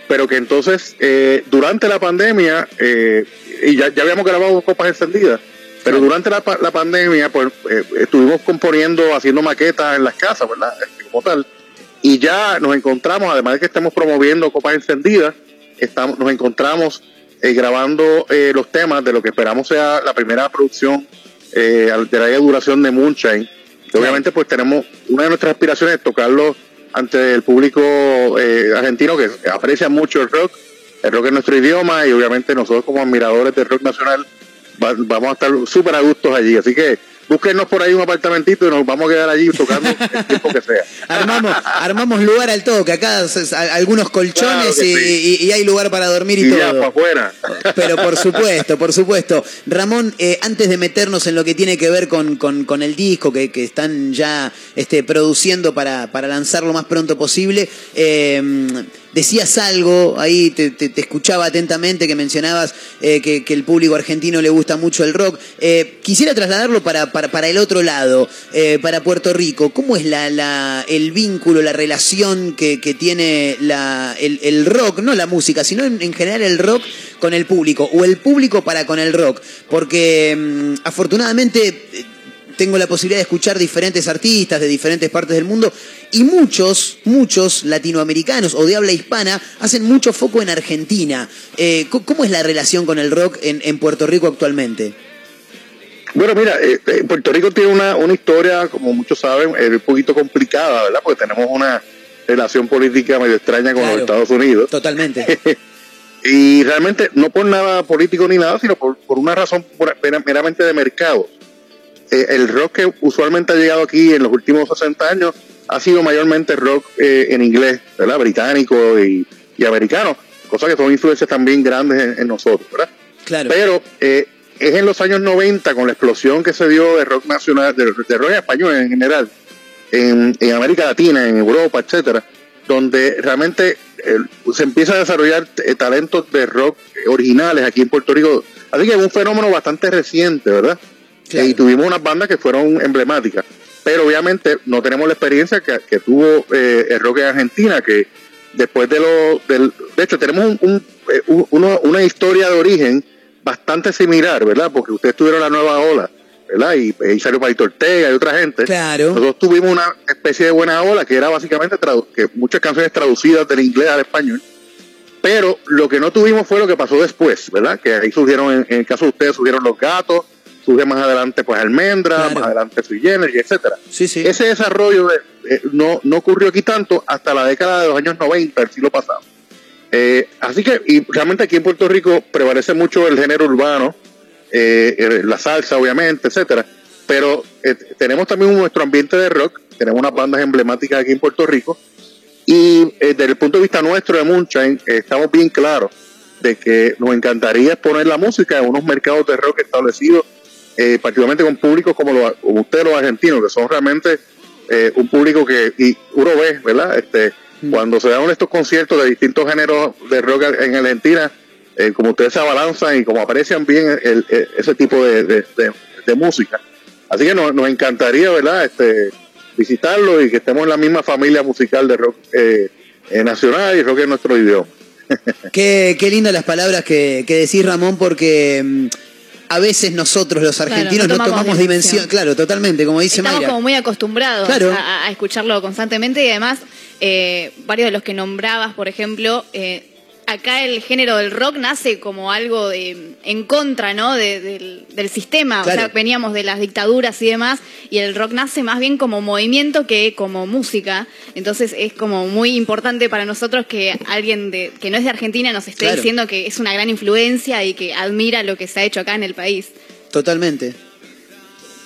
Pero que entonces, eh, durante la pandemia, eh, y ya, ya habíamos grabado copas encendidas, pero durante la, la pandemia, pues eh, estuvimos componiendo, haciendo maquetas en las casas, ¿verdad? Como tal. Y ya nos encontramos, además de que estamos promoviendo copas encendidas, estamos, nos encontramos eh, grabando eh, los temas de lo que esperamos sea la primera producción eh, de larga duración de Moonshine. Que obviamente pues tenemos una de nuestras aspiraciones es tocarlo ante el público eh, argentino que aprecia mucho el rock. El rock es nuestro idioma y obviamente nosotros como admiradores del rock nacional va- vamos a estar súper a gustos allí. Así que búsquenos por ahí un apartamentito y nos vamos a quedar allí tocando el tiempo que sea. Armamos, armamos lugar al toque, acá algunos colchones Claro y, sí. y- y hay lugar para dormir y, Y ya, todo. para afuera. Pero por supuesto, por supuesto. Ramón, eh, antes de meternos en lo que tiene que ver con, con- con el disco que, que están ya este, produciendo para, para lanzar lo más pronto posible, eh, decías algo, ahí te, escuchaba atentamente que mencionabas eh, que, el público argentino le gusta mucho el rock. Eh, quisiera trasladarlo para, para, para el otro lado, eh, para Puerto Rico. ¿Cómo es la, el vínculo, la relación que, que tiene la, el, el rock, no la música, sino en, en general el rock con el público, o el público para con el rock? Porque mm, afortunadamente tengo la posibilidad de escuchar diferentes artistas de diferentes partes del mundo y muchos, muchos latinoamericanos o de habla hispana hacen mucho foco en Argentina. Eh, ¿Cómo es la relación con el rock en, en Puerto Rico actualmente? Bueno, mira, eh, eh, Puerto Rico tiene una, una historia, como muchos saben, eh, un poquito complicada, ¿verdad? Porque tenemos una relación política medio extraña con Claro. los Estados Unidos. Totalmente. y realmente no por nada político ni nada, sino por, por una razón meramente de mercado. Eh, el rock que usualmente ha llegado aquí en los últimos 60 años ha sido mayormente rock eh, en inglés, ¿verdad? Británico y, y americano, cosas que son influencias también grandes en, en nosotros, ¿verdad? Claro. Pero eh, es en los años 90, con la explosión que se dio de rock nacional, de, de rock español en general, en, en América Latina, en Europa, etcétera, donde realmente se empieza a desarrollar eh, talentos de rock originales aquí en Puerto Rico. Así que es un fenómeno bastante reciente, ¿verdad? Claro. Y tuvimos unas bandas que fueron emblemáticas. Pero obviamente no tenemos la experiencia que, que tuvo eh, el rock en Argentina, que después de lo del, de hecho tenemos un, un- eh, un- uno- una historia de origen bastante similar, ¿verdad? Porque ustedes tuvieron la nueva ola, ¿verdad? Y ahí salió Palito Ortega y otra gente. Claro. Nosotros tuvimos una especie de buena ola que era básicamente que muchas canciones traducidas del inglés al español. Pero lo que no tuvimos fue lo que pasó después, ¿verdad? Que ahí surgieron, en, en el caso de ustedes, surgieron los gatos, surge más adelante pues Almendra, Claro. más adelante Sui Generis, etcétera. Sí, sí. Ese desarrollo de- eh, no, no ocurrió aquí tanto hasta la década de los años 90 del siglo pasado. Eh, así que, y realmente aquí en Puerto Rico prevalece mucho el género urbano, eh, la salsa, obviamente, etcétera. Pero tenemos también nuestro ambiente de rock, tenemos unas bandas emblemáticas aquí en Puerto Rico, y desde el punto de vista nuestro de Moonshine, estamos bien claros de que nos encantaría exponer la música en unos mercados de rock establecidos, eh, particularmente con públicos como, los, como ustedes los argentinos, que son realmente eh, un público que y uno ve, ¿verdad? Este, Cuando se dan estos conciertos de distintos géneros de rock en Argentina, eh, como ustedes se abalanzan y como aprecian bien el- el- ese tipo de, de- de- de música. Así que nos, nos encantaría, ¿verdad? Este, visitarlo y que estemos en la misma familia musical de rock eh, eh, nacional y rock en nuestro idioma. Qué, qué lindas las palabras que, que decís, Ramón, porque mm, a veces nosotros los argentinos no no, tomamos tomamos dimensión. dimensión. Claro, totalmente, como dice Estamos Mayra. como muy acostumbrados Claro. a, a escucharlo constantemente y además eh, varios de los que nombrabas, por ejemplo, eh, acá el género del rock nace como algo de, en contra ¿no? De- del, del sistema, o sea, veníamos de las dictaduras y demás, y el rock nace más bien como movimiento que como música, entonces es como muy importante para nosotros que alguien de, que no es de Argentina nos esté Claro. diciendo que es una gran influencia y que admira lo que se ha hecho acá en el país. Totalmente.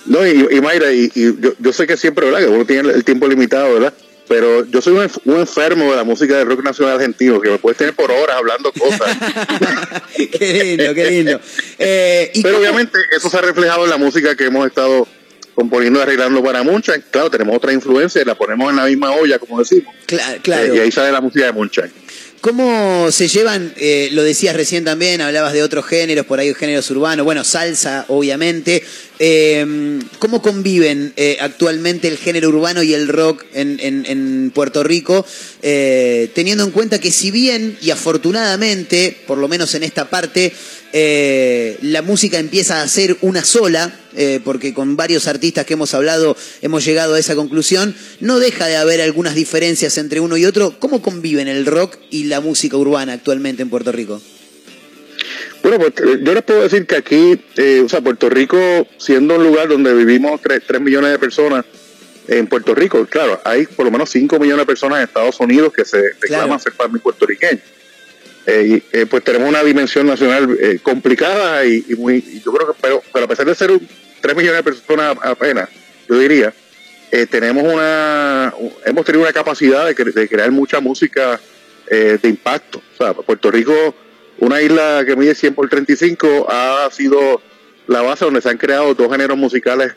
No, y, y Mayra, y, y yo, yo sé que siempre, ¿verdad? Que uno tiene el tiempo limitado, ¿verdad? Pero yo soy un, enf- un enfermo de la música del rock nacional argentino, que me puedes tener por horas hablando cosas. qué lindo, qué lindo. Eh, ¿y Pero cómo- obviamente eso se ha reflejado en la música que hemos estado componiendo y arreglando para Moonshine. Claro, tenemos otra influencia y la ponemos en la misma olla, como decimos. Cla- claro. Eh, y ahí sale la música de Moonshine. ¿Cómo se llevan, eh, lo decías recién también, hablabas de otros géneros, por ahí géneros urbanos, bueno, salsa, obviamente. Eh, ¿Cómo conviven eh, actualmente el género urbano y el rock en, en- Puerto Rico? Eh, teniendo en cuenta que si bien, y afortunadamente, por lo menos en esta parte, la música empieza a ser una sola, eh, porque con varios artistas que hemos hablado hemos llegado a esa conclusión, no deja de haber algunas diferencias entre uno y otro. ¿Cómo conviven el rock y la música urbana actualmente en Puerto Rico? Bueno, pues eh, yo les puedo decir que aquí, eh, o sea, Puerto Rico, siendo un lugar donde vivimos 3, millones de personas, en Puerto Rico, claro, hay por lo menos 5 millones de personas en Estados Unidos que se reclaman Claro. ser parte puertorriqueños. Eh, eh, pues tenemos una dimensión nacional eh, complicada y, y muy, yo creo que, pero, pero a pesar de ser un 3 millones de personas apenas, yo diría, eh, tenemos una, hemos tenido una capacidad de, de crear mucha música eh, de impacto. O sea, Puerto Rico, una isla que mide 100 por 35, ha sido la base donde se han creado dos géneros musicales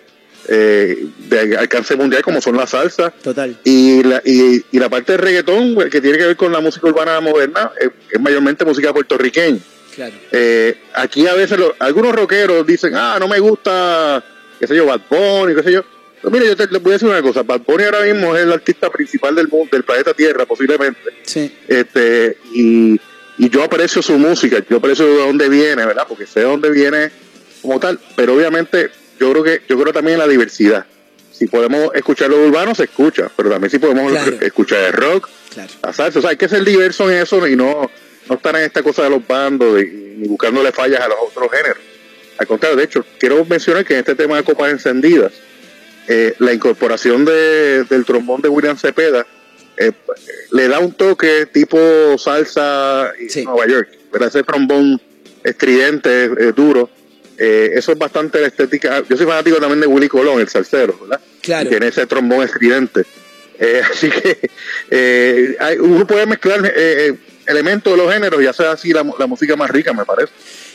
eh, de alcance mundial, como son la salsa Total. y la, y, y la parte de reggaetón, pues, que tiene que ver con la música urbana moderna, es mayormente música puertorriqueña. Claro. Eh, aquí a veces lo- algunos rockeros dicen, ah, no me gusta, qué sé yo, Bad Bunny, qué sé yo. Pero mire, yo te, les voy a decir una cosa, Bad Bunny ahora mismo es el artista principal del mundo, del planeta Tierra, posiblemente. Sí. Este, y, y yo aprecio su música, yo aprecio de dónde viene, ¿verdad? Porque sé de dónde viene como tal, pero obviamente yo creo que, yo creo también en la diversidad. Si podemos escuchar lo urbano, se escucha, pero también si podemos Claro. escuchar el rock, Claro. la salsa. O sea, hay que ser diverso en eso y no, no estar en esta cosa de los bandos de- ni buscándole fallas a los otros géneros. Al contrario, de hecho, quiero mencionar que en este tema de copas encendidas, eh, la incorporación de- del trombón de William Cepeda eh, le da un toque tipo salsa y Sí. Nueva York, ¿verdad? Ese trombón estridente, eh, duro. Eh, eso es bastante la estética. Yo soy fanático también de Willy Colón, el salsero, ¿verdad? Claro. Y tiene ese trombón estridente. Eh, así que eh, hay- uno puede mezclar eh, eh, elementos de los géneros y hacer así la, la música más rica, me parece.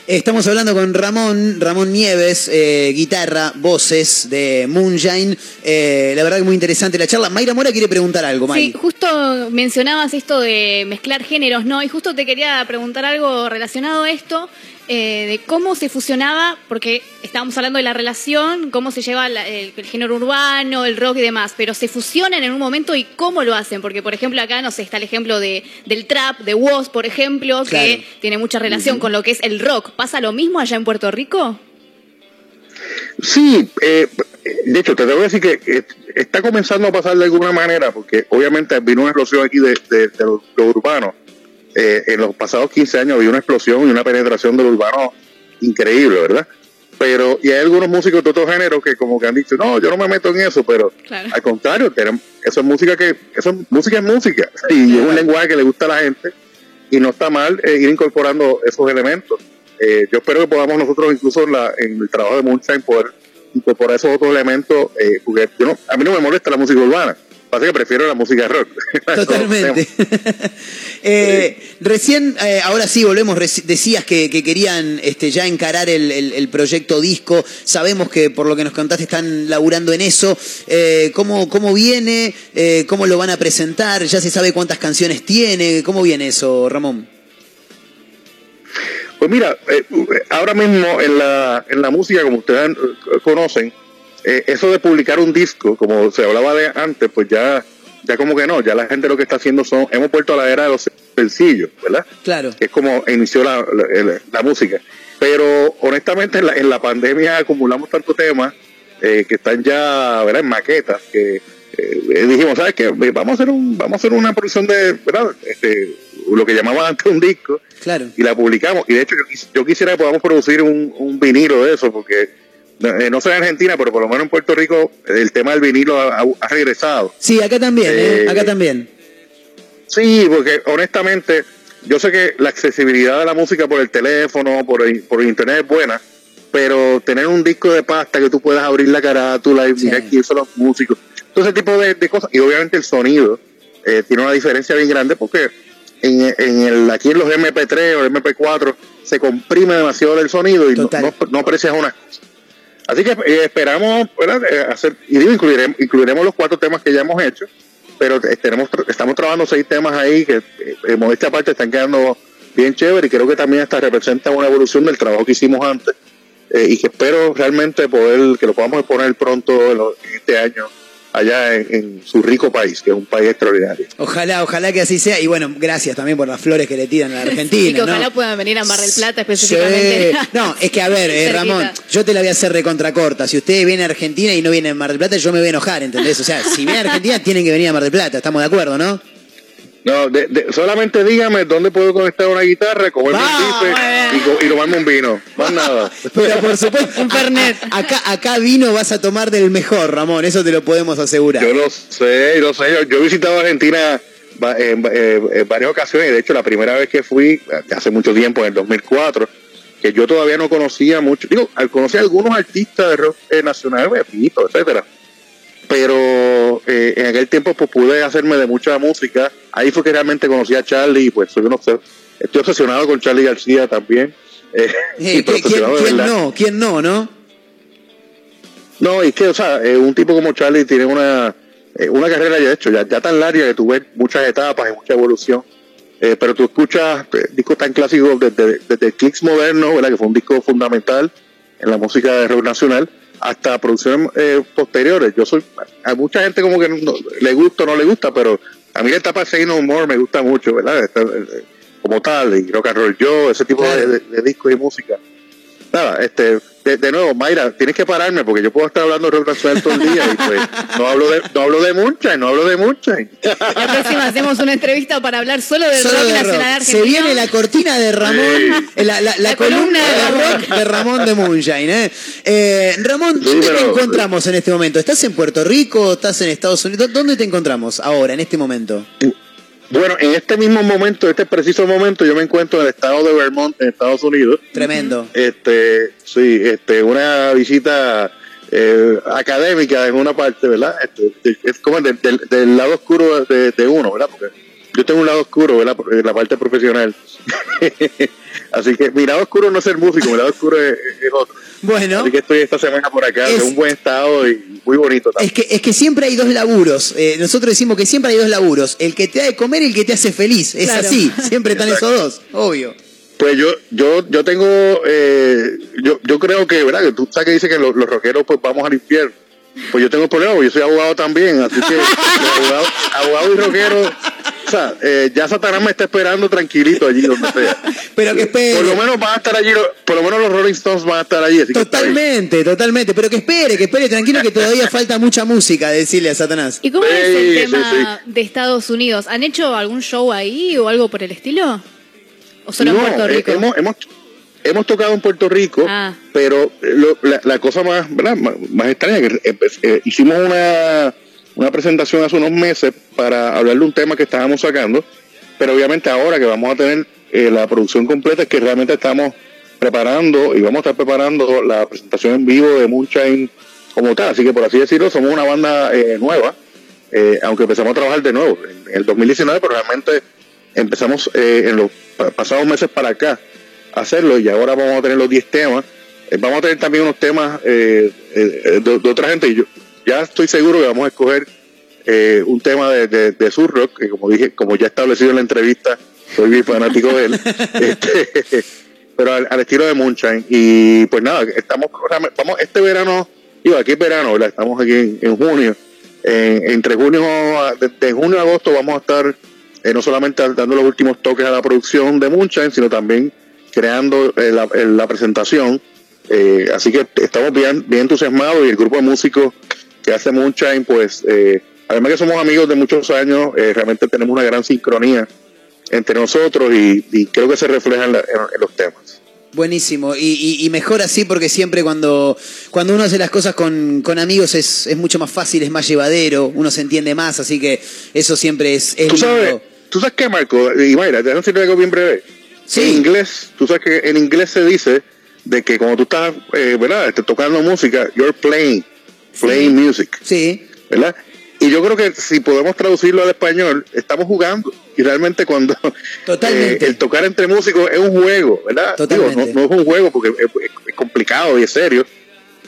Estamos hablando con Ramón, Ramón Nieves, eh, guitarra, voces de Moonshine. Eh, la verdad que muy interesante la charla. Mayra Mora quiere preguntar algo, May. Sí, justo mencionabas esto de mezclar géneros, ¿no? Y justo te quería preguntar algo relacionado a esto, eh, de cómo se fusionaba, porque estábamos hablando de la relación, cómo se lleva la- el, el género urbano, el rock y demás, pero se fusionan en un momento y cómo lo hacen, porque por ejemplo acá, no sé, está el ejemplo de, del trap, de Woz, por ejemplo, Claro. que tiene mucha relación con lo que es el rock. ¿Pasa lo mismo allá en Puerto Rico? Sí, eh, de hecho, te tengo que decir que eh, está comenzando a pasar de alguna manera, porque obviamente vino una explosión aquí de, de- de lo, lo urbano. Eh, en los pasados 15 años había una explosión y una penetración del urbano increíble, ¿verdad? Pero, y hay algunos músicos de otros géneros que como que han dicho, no, yo no me meto en eso, pero Claro. al contrario, tenemos, eso es música que, eso es música es música, y es un lenguaje que le gusta a la gente, y no está mal eh, ir incorporando esos elementos. Eh, yo espero que podamos nosotros incluso en, la- en el trabajo de Moonshine poder incorporar esos otros elementos, eh, porque yo no- a mí no me molesta la música urbana, pasa que prefiero la música rock. Totalmente. Eh, recién, eh, ahora sí, volvemos, decías que, que querían este, ya encarar el, el- el proyecto disco, sabemos que por lo que nos contaste están laburando en eso, Eh, ¿cómo, ¿cómo viene? ¿Cómo lo van a presentar? ¿Ya se sabe cuántas canciones tiene? ¿Cómo viene eso, Ramón? Pues mira, ahora mismo en la, en la música, como ustedes conocen, eh, eso de publicar un disco, como se hablaba de antes, pues ya, ya como que no, ya la gente lo que está haciendo son, hemos vuelto a la era de los sencillo, ¿verdad? Claro. Que es como inició la, la- música. Pero honestamente en la, en la pandemia acumulamos tantos temas eh, que están ya ¿verdad? en maquetas que eh, dijimos, ¿sabes qué? Vamos a hacer un, vamos a hacer una producción de, ¿verdad? Este, lo que llamaban antes un disco Claro. y la publicamos. Y de hecho yo, yo quisiera que podamos producir un, un vinilo de eso porque eh, no sé en Argentina, pero por lo menos en Puerto Rico el tema del vinilo ha, regresado. Sí, acá también, ¿eh? Eh, Acá también. Sí, porque honestamente yo sé que la accesibilidad de la música por el teléfono, por, el- por el internet es buena, pero tener un disco de pasta que tú puedas abrir la carátula y mirar quiénes son los músicos, todo ese tipo de, de cosas, y obviamente el sonido eh, tiene una diferencia bien grande porque en, en el, aquí en los MP3 o MP4 se comprime demasiado el sonido y no, no, no aprecias cosas. Así que eh, esperamos. Eh, hacer, y digo, incluiremos, incluiremos los cuatro temas que ya hemos hecho, pero eh, tenemos, estamos trabajando seis temas ahí que, en modestia aparte, están quedando bien chévere y creo que también hasta representa una evolución del trabajo que hicimos antes y que espero realmente poder, que lo podamos exponer pronto en este año allá en, en su rico país, que es un país extraordinario. Ojalá, ojalá que así sea. Y bueno, gracias también por las flores que le tiran a la Argentina. y que ¿no? ojalá puedan venir a Mar del Plata Sí. específicamente. No, es que a ver, eh. Ramón, yo te la voy a hacer recontracorta. Si usted viene a Argentina y no viene a Mar del Plata, yo me voy a enojar, ¿entendés? O sea, si viene a Argentina, tienen que venir a Mar del Plata, estamos de acuerdo, ¿no? No, de- de- solamente dígame dónde puedo conectar una guitarra, comerme un bife y, y tomarme un vino. Más nada. Pero por supuesto, a- acá, acá vino vas a tomar del mejor, Ramón, eso te lo podemos asegurar. Yo lo sé, lo sé. Yo, yo he visitado Argentina en, eh, en varias ocasiones. De hecho, la primera vez que fui, eh, hace mucho tiempo, en el 2004, que yo todavía no conocía mucho. Digo, al- conocí a algunos artistas de rock eh, nacional, Pepito, etcétera. Pero eh, en aquel tiempo pues pude hacerme de mucha música. Ahí fue que realmente conocí a Charlie y pues soy uno, estoy obsesionado con Charlie García también. Eh, Eh, ¿quién, quién- no? ¿Quién no, no? No, y es que, o sea, eh, un tipo como Charlie tiene una, eh, una carrera ya hecho, ya, ya tan larga que tú ves muchas etapas y mucha evolución. Pero tú escuchas discos tan clásicos desde, desde Clicks Moderno, ¿verdad? que fue un disco fundamental en la música de rock nacional, hasta producciones eh, posteriores. Yo soy, a mucha gente como que no- le gusta o no le gusta, pero a mí la etapa de Say No More me gusta mucho, ¿verdad? Eh, como tal, y Rock and Roll Yo, ese tipo de, de- de discos y música. Nada, este, de, de nuevo, Mayra, tienes que pararme porque yo puedo estar hablando de rock nacional todo el día y pues no hablo de, no hablo de Moonshine, no hablo de Moonshine. La próxima hacemos una entrevista para hablar solo del Solo rock de nacional rock. argentino. Se viene la cortina de Ramón, eh, la, la- la columna de rock de Ramón de Moonshine. ¿eh? Eh, Ramón, Sí, ¿dónde te pero- encontramos en este momento? ¿Estás en Puerto Rico? ¿Estás en Estados Unidos? ¿Dónde te encontramos ahora, en este momento? Bueno, en este mismo momento, este preciso momento, yo me encuentro en el estado de Vermont, en Estados Unidos. Tremendo. Este, sí, este, una visita eh, académica en una parte, ¿verdad? Este, es como del, del- del lado oscuro de, de uno, ¿verdad? Porque yo tengo un lado oscuro, ¿verdad? En la parte profesional. Así que mi lado oscuro no es ser músico, mi lado oscuro es, es otro. Bueno. Así que estoy esta semana por acá, Es- de un buen estado y muy bonito también. Es que, es que siempre hay dos laburos. Eh, nosotros decimos que siempre hay dos laburos. El que te da de comer y el que te hace feliz. Es Claro. así. Siempre están esos dos. Obvio. Pues yo, yo, yo tengo, eh, yo, yo creo que, ¿verdad? Que tú sabes que dice que los, los rockeros pues vamos al infierno. Pues yo tengo el problema, porque yo soy abogado también, así que abogado, abogado y rockero, o sea, eh, ya Satanás me está esperando tranquilito allí donde sea. Pero que espere. Por lo menos van a estar allí, por lo menos los Rolling Stones van a estar allí. Así que está bien. Totalmente, totalmente. Pero que espere, que espere tranquilo que todavía falta mucha música, decirle a Satanás. ¿Y cómo es el sí, tema de Estados Unidos? ¿Han hecho algún show ahí o algo por el estilo? ¿O solo en Puerto eh, Rico? hemos, hemos, hemos tocado en Puerto Rico, Ah. pero eh, lo- la, la cosa más, más, más extraña que eh, pues, eh, hicimos una, una presentación hace unos meses para hablar de un tema que estábamos sacando, pero obviamente ahora que vamos a tener eh, la producción completa es que realmente estamos preparando y vamos a estar preparando la presentación en vivo de Moonshine como tal, así que por así decirlo somos una banda eh, nueva, eh, aunque empezamos a trabajar de nuevo en, el 2019, pero realmente empezamos eh, en los pa- pasados meses para acá a hacerlo y ahora vamos a tener los 10 temas. Eh, vamos a tener también unos temas eh, de otra gente y yo ya estoy seguro que vamos a escoger eh, un tema de, de, de Sur Rock, que como dije, como ya establecido en la entrevista, soy bien fanático de él, Este, pero al, al estilo de Moonshine. Y pues nada, estamos, vamos, este verano, digo, aquí es verano, ¿verdad? Estamos aquí en, en junio. En- entre junio, a- de, de junio a agosto vamos a estar eh, no solamente dando los últimos toques a la producción de Moonshine, sino también creando eh, la, eh, la presentación. Eh, así que estamos bien, bien entusiasmados y el grupo de músicos que hace Moonshine, pues, eh, además que somos amigos de muchos años, eh, realmente tenemos una gran sincronía entre nosotros y, y creo que se refleja en, la- en- en los temas. Buenísimo, y, y- y mejor así porque siempre cuando, cuando uno hace las cosas con, con amigos es, es mucho más fácil, es más llevadero, uno se entiende más, así que eso siempre es, es ¿Tú sabes. ¿Tú sabes qué, Marco? Y Mayra, te voy a algo bien breve. En inglés, tú sabes que en inglés se dice de que cuando tú estás, eh, ¿verdad? Este, tocando música, you're playing, playing music. Sí. ¿Verdad? Y yo creo que si podemos traducirlo al español, estamos jugando. Y realmente cuando eh, el tocar entre músicos es un juego, ¿verdad? Digo, no, no es un juego porque es, es complicado y es serio,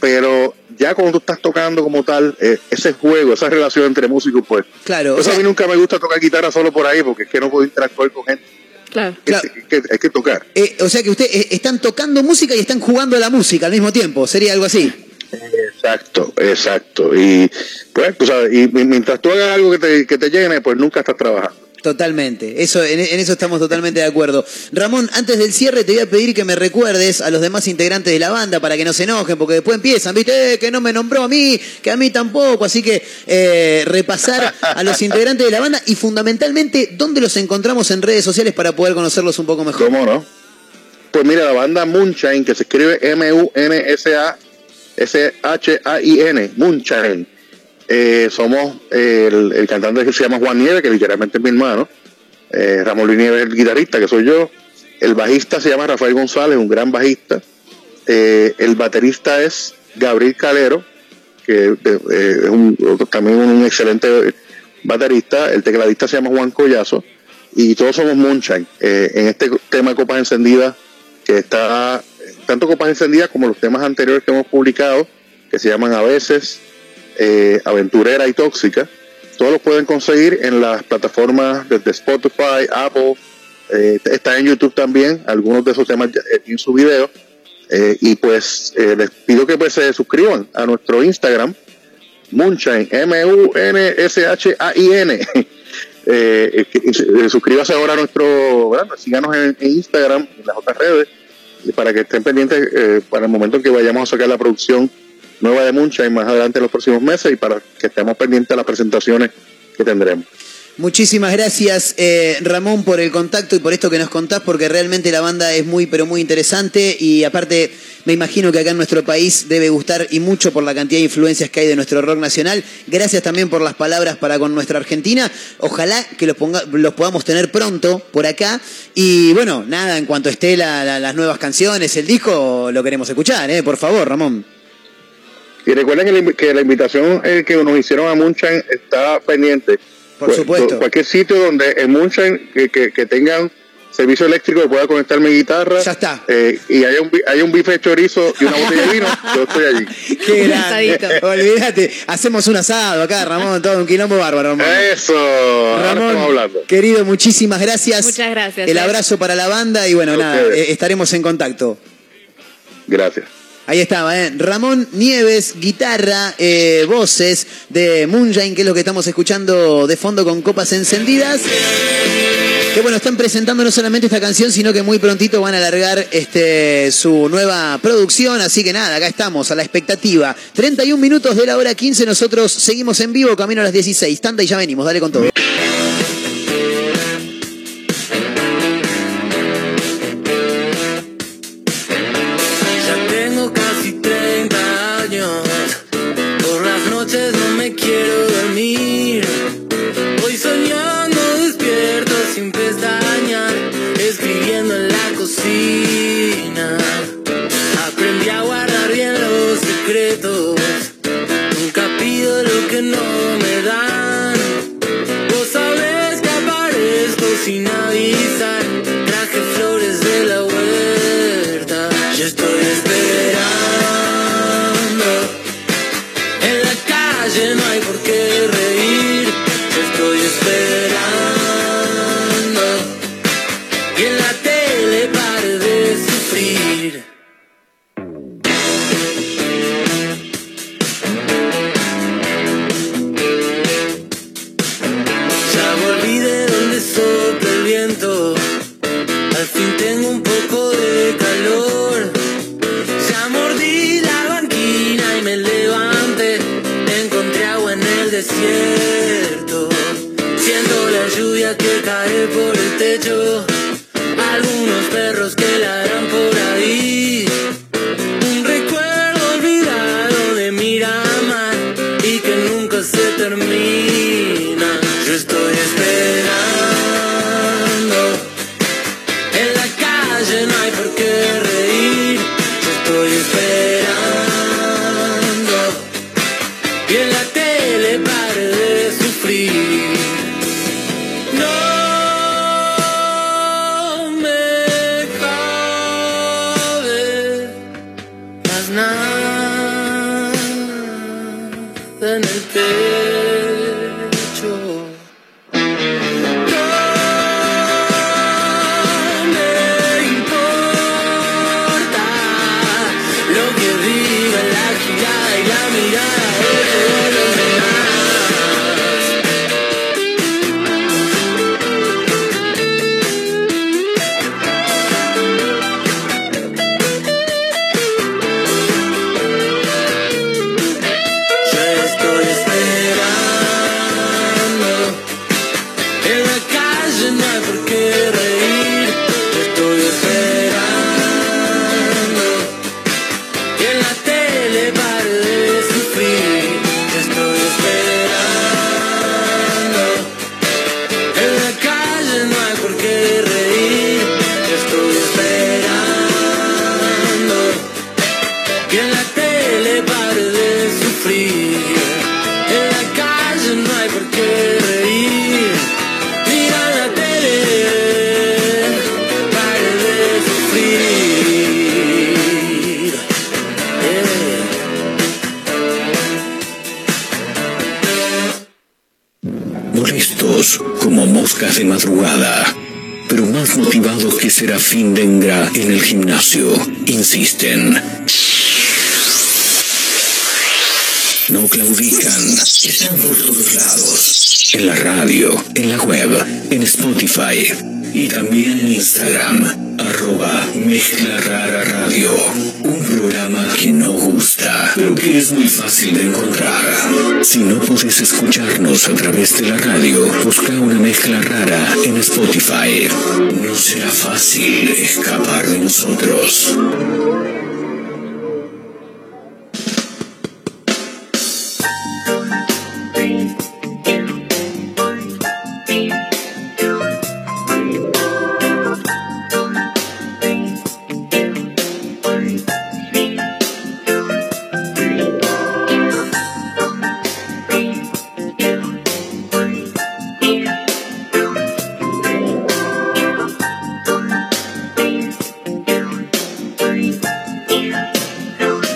pero ya cuando tú estás tocando como tal, eh, ese juego, esa relación entre músicos, pues... Claro. Por eso a mí nunca me gusta tocar guitarra solo por ahí, porque es que no puedo interactuar con gente. Claro. Es que, hay que tocar. Eh, o sea que ustedes están tocando música y están jugando a la música al mismo tiempo, sería algo así. Exacto, exacto. Y pues, tú sabes, y mientras tú hagas algo que te, que te llene, pues nunca estás trabajando. Totalmente, eso, en, en eso estamos totalmente de acuerdo. Ramón, antes del cierre te voy a pedir que me recuerdes a los demás integrantes de la banda para que no se enojen, porque después empiezan, viste, Eh, que no me nombró a mí, que a mí tampoco, así que eh, repasar a los integrantes de la banda y fundamentalmente dónde los encontramos en redes sociales para poder conocerlos un poco mejor. ¿Cómo no? Pues mira, la banda Moonshine, que se escribe M-U-N-S-A-S-H-A-I-N, Moonshine. Eh, somos el, cantante que se llama Juan Nieves, que literalmente es mi hermano. Eh, Ramón Luis Nieves es el guitarrista, que soy yo. El bajista se llama Rafael González, un gran bajista. Eh, el baterista es Gabriel Calero, que es un, también un excelente baterista. El tecladista se llama Juan Collazo. Y todos somos Moonshine. En este tema Copas Encendidas, que está tanto Copas Encendidas como los temas anteriores que hemos publicado, que se llaman A veces, eh, Aventurera y Tóxica. Todos los pueden conseguir en las plataformas desde Spotify, Apple, eh, está en YouTube también, algunos de esos temas eh, en su video. Eh, y pues les pido que pues se suscriban a nuestro Instagram, Moonshine, M-U-N-S-H-A-I-N. Suscríbase ahora a nuestro, síganos en, Instagram en las otras redes para que estén pendientes eh, para el momento en que vayamos a sacar la producción nueva de Moonshine más adelante en los próximos meses y para que estemos pendientes de las presentaciones que tendremos. Muchísimas gracias, eh, Ramón, por el contacto y por esto que nos contás, porque realmente la banda es muy, pero muy interesante y aparte me imagino que acá en nuestro país debe gustar y mucho por la cantidad de influencias que hay de nuestro rock nacional. Gracias también por las palabras para con nuestra Argentina. Ojalá que los, ponga- los podamos tener pronto por acá. Y bueno, nada, en cuanto esté la- la- las nuevas canciones, el disco, lo queremos escuchar, eh, por favor, Ramón. Y recuerden que la, invitación eh, que nos hicieron a Moonshine está pendiente. Por Cu- supuesto. Cualquier sitio donde en Moonshine que, que, que tengan servicio eléctrico que pueda conectar mi guitarra. Ya está. eh, y haya un, bi- haya un bife de chorizo y una botella de vino, yo estoy allí. Qué grande. Olvídate, hacemos un asado acá, Ramón, todo un quilombo bárbaro, Ramón. Eso, ahora Ramón, estamos hablando. Querido, muchísimas gracias. Muchas gracias, El abrazo para la banda y bueno, nada, eh, estaremos en contacto. Gracias. Ahí estaba, ¿eh? Ramón Nieves, guitarra, eh, voces de Moonshine, que es lo que estamos escuchando de fondo con copas encendidas. Que bueno, están presentando no solamente esta canción, sino que muy prontito van a alargar este, su nueva producción. Así que nada, acá estamos, a la expectativa. 31 minutos de la hora 15, nosotros seguimos en vivo, camino a las 16. Tanda y ya venimos, dale con todo.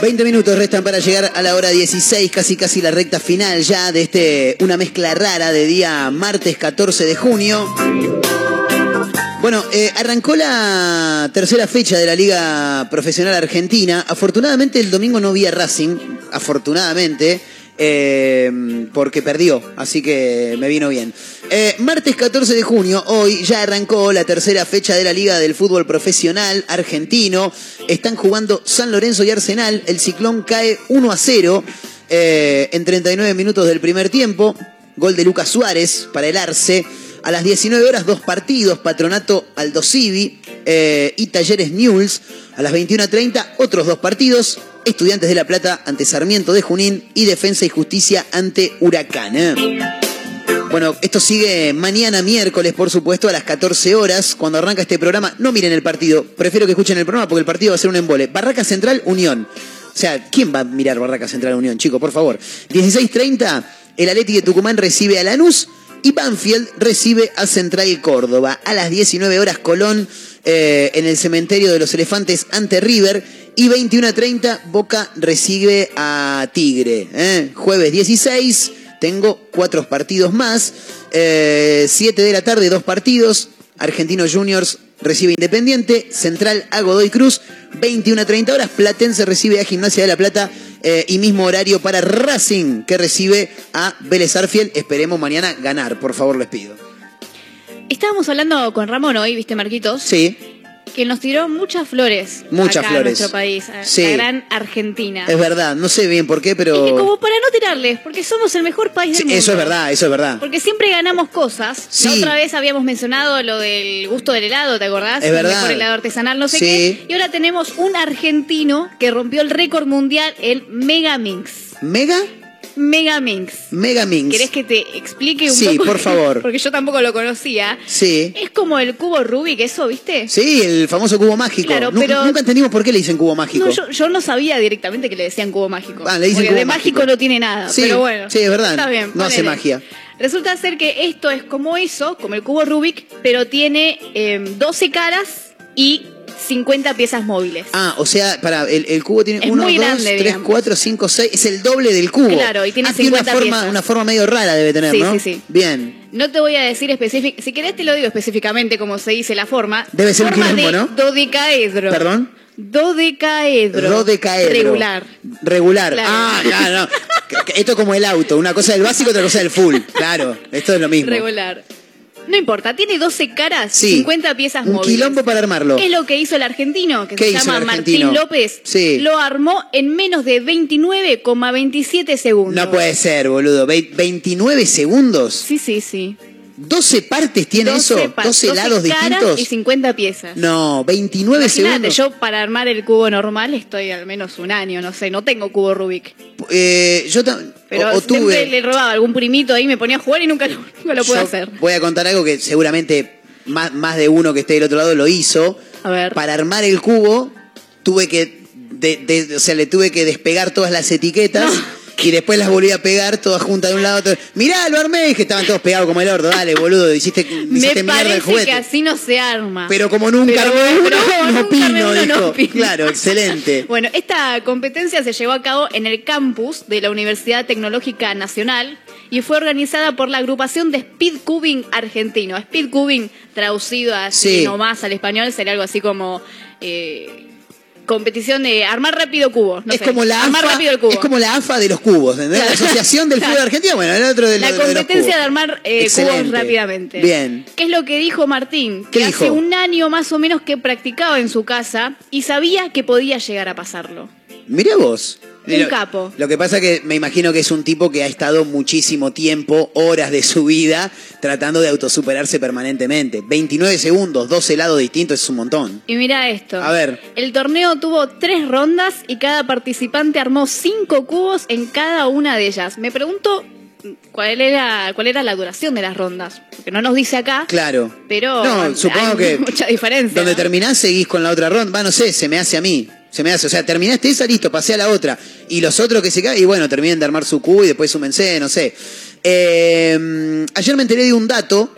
20 minutos restan para llegar a la hora 16, casi casi la recta final ya de este una mezcla rara de día martes 14 de junio. Bueno, eh, arrancó la tercera fecha de la Liga Profesional Argentina. Afortunadamente el domingo no vi Racing, afortunadamente eh, porque perdió, así que me vino bien. Eh, martes 14 de junio, hoy ya arrancó la tercera fecha de la Liga del Fútbol Profesional Argentino. Están jugando San Lorenzo y Arsenal. El ciclón cae 1 a 0 eh, en 39 minutos del primer tiempo. Gol de Lucas Suárez para el Arce. A las 19 horas, dos partidos, Patronato Aldo Civi eh, y Talleres Newells. A las 21.30, otros dos partidos, Estudiantes de La Plata ante Sarmiento de Junín y Defensa y Justicia ante Huracán. ¿eh? Bueno, esto sigue mañana miércoles, por supuesto, a las 14 horas, cuando arranca este programa. No miren el partido, prefiero que escuchen el programa porque el partido va a ser un embole. Barraca Central, Unión. O sea, ¿quién va a mirar Barraca Central, Unión, chico? Por favor. 16.30, el Atleti de Tucumán recibe a Lanús y Banfield recibe a Central Córdoba. A las 19 horas, Colón eh, en el cementerio de los elefantes ante River. Y 21.30, Boca recibe a Tigre. ¿eh? Jueves 16, tengo cuatro partidos más. 7 de la tarde, dos partidos. Argentino Juniors recibe Independiente. Central a Godoy Cruz. 21 a 30 horas. Platense recibe a Gimnasia de la Plata. eh, y mismo horario para Racing, que recibe a Vélez Arfiel. Esperemos mañana ganar, por favor, les pido. Estábamos hablando con Ramón hoy, ¿viste, Marquitos? Sí. Que nos tiró muchas flores. Muchas acá flores. En nuestro país, a Sí. la gran Argentina. Es verdad, no sé bien por qué, pero... Es que como para no tirarles, porque somos el mejor país Sí, del mundo. eso es verdad, eso es verdad. Porque siempre ganamos cosas. Sí. La otra vez habíamos mencionado lo del gusto del helado, ¿te acordás? Es verdad. El mejor helado artesanal, no sé Sí. qué. Y ahora tenemos un argentino que rompió el récord mundial en Megaminx. ¿Mega? Megaminx. Megaminx. ¿Querés que te explique un Sí, poco? por favor. Porque yo tampoco lo conocía. Sí. Es como el cubo Rubik, eso, ¿viste? Sí, el famoso cubo mágico. Claro, Nu- pero- Nunca entendimos por qué le dicen cubo mágico. No, yo, yo no sabía directamente que le decían cubo mágico. Ah, le dicen porque cubo de mágico. no tiene nada. Sí, pero bueno. sí, es verdad. Está bien. No hace magia. Resulta ser que esto es como eso, como el cubo Rubik, pero tiene eh, 12 caras y 50 piezas móviles. Ah, o sea, para el, el cubo tiene Es 1, muy 2, grande, 3, digamos. 4, 5, 6. Es el doble del cubo. Claro, y tiene Ah, tiene una 50 forma, piezas. una forma medio rara debe tener, Sí, ¿no? sí, sí. Bien. No te voy a decir específicamente, si querés te lo digo específicamente como se dice la forma. Debe ser un quilombo, de ¿no? Dodecaedro. ¿Perdón? Dodecaedro. Dodecaedro. Regular. Regular. Claro. Ah, claro, no. Esto como el auto, una cosa del básico, otra cosa del full. Claro, esto es lo mismo. Regular. No importa, tiene 12 caras, Sí. 50 piezas Un móviles. quilombo para armarlo. ¿Qué es lo que hizo el argentino? Que ¿Qué se llama? Martín López. Sí. Lo armó en menos de 29,27 segundos. No puede ser, boludo. Ve- 29 segundos. Sí, sí, sí. 12 partes tiene 12 eso. pa- 12 lados distintos. Y 50 piezas. No, 29 Imagínate, segundos. yo para armar el cubo normal estoy al menos un año, no sé, no tengo cubo Rubik. Eh, yo Pero o, o tuve. le robaba algún primito ahí, me ponía a jugar y nunca lo, nunca lo pude Yo hacer. Voy a contar algo que seguramente más, más de uno que esté del otro lado lo hizo. A ver. Para armar el cubo, tuve que. de- de- o sea, le tuve que despegar todas las etiquetas. Y después las volví a pegar todas juntas de un lado a otro. Mirá, lo armé, que estaban todos pegados como el orto. Dale, boludo, hiciste, Me hiciste mierda el parece juguete. que así no se arma. Pero como nunca Pero- armé uno, pero no opino, dijo. no. Claro, excelente. Bueno, esta competencia se llevó a cabo en el campus de la Universidad Tecnológica Nacional y fue organizada por la agrupación de Speedcubing argentino. Speedcubing, traducido así Sí. nomás al español, sería algo así como eh, competición de armar rápido cubos. no es sé, como la armar AFA, rápido el cubo. es como la AFA de los cubos, ¿entendés? La Asociación del Fútbol Argentino, bueno, el otro de, La lo- de los competencia cubos. de armar eh, cubos rápidamente. Bien. ¿Qué es lo que dijo Martín? ¿Qué que dijo? hace un año más o menos que practicaba en su casa y sabía que podía llegar a pasarlo. Mirá vos. Un Lo- capo. Lo que pasa que me imagino que es un tipo que ha estado muchísimo tiempo, horas de su vida, tratando de autosuperarse permanentemente. 29 segundos, dos helados distintos, es un montón. Y mira esto. A ver. El torneo tuvo tres rondas y cada participante armó cinco cubos en cada una de ellas. Me pregunto cuál era, cuál era la duración de las rondas. Porque no nos dice acá, Claro. pero No, hay supongo que mucha diferencia. Donde ¿no? terminás, seguís con la otra ronda. Va, no sé, se me hace a mí. Se me hace. O sea, terminaste esa, listo, pasé a la otra. Y los otros que se caen, y bueno, terminen de armar su cubo y después súmense, no sé. Eh, ayer me enteré de un dato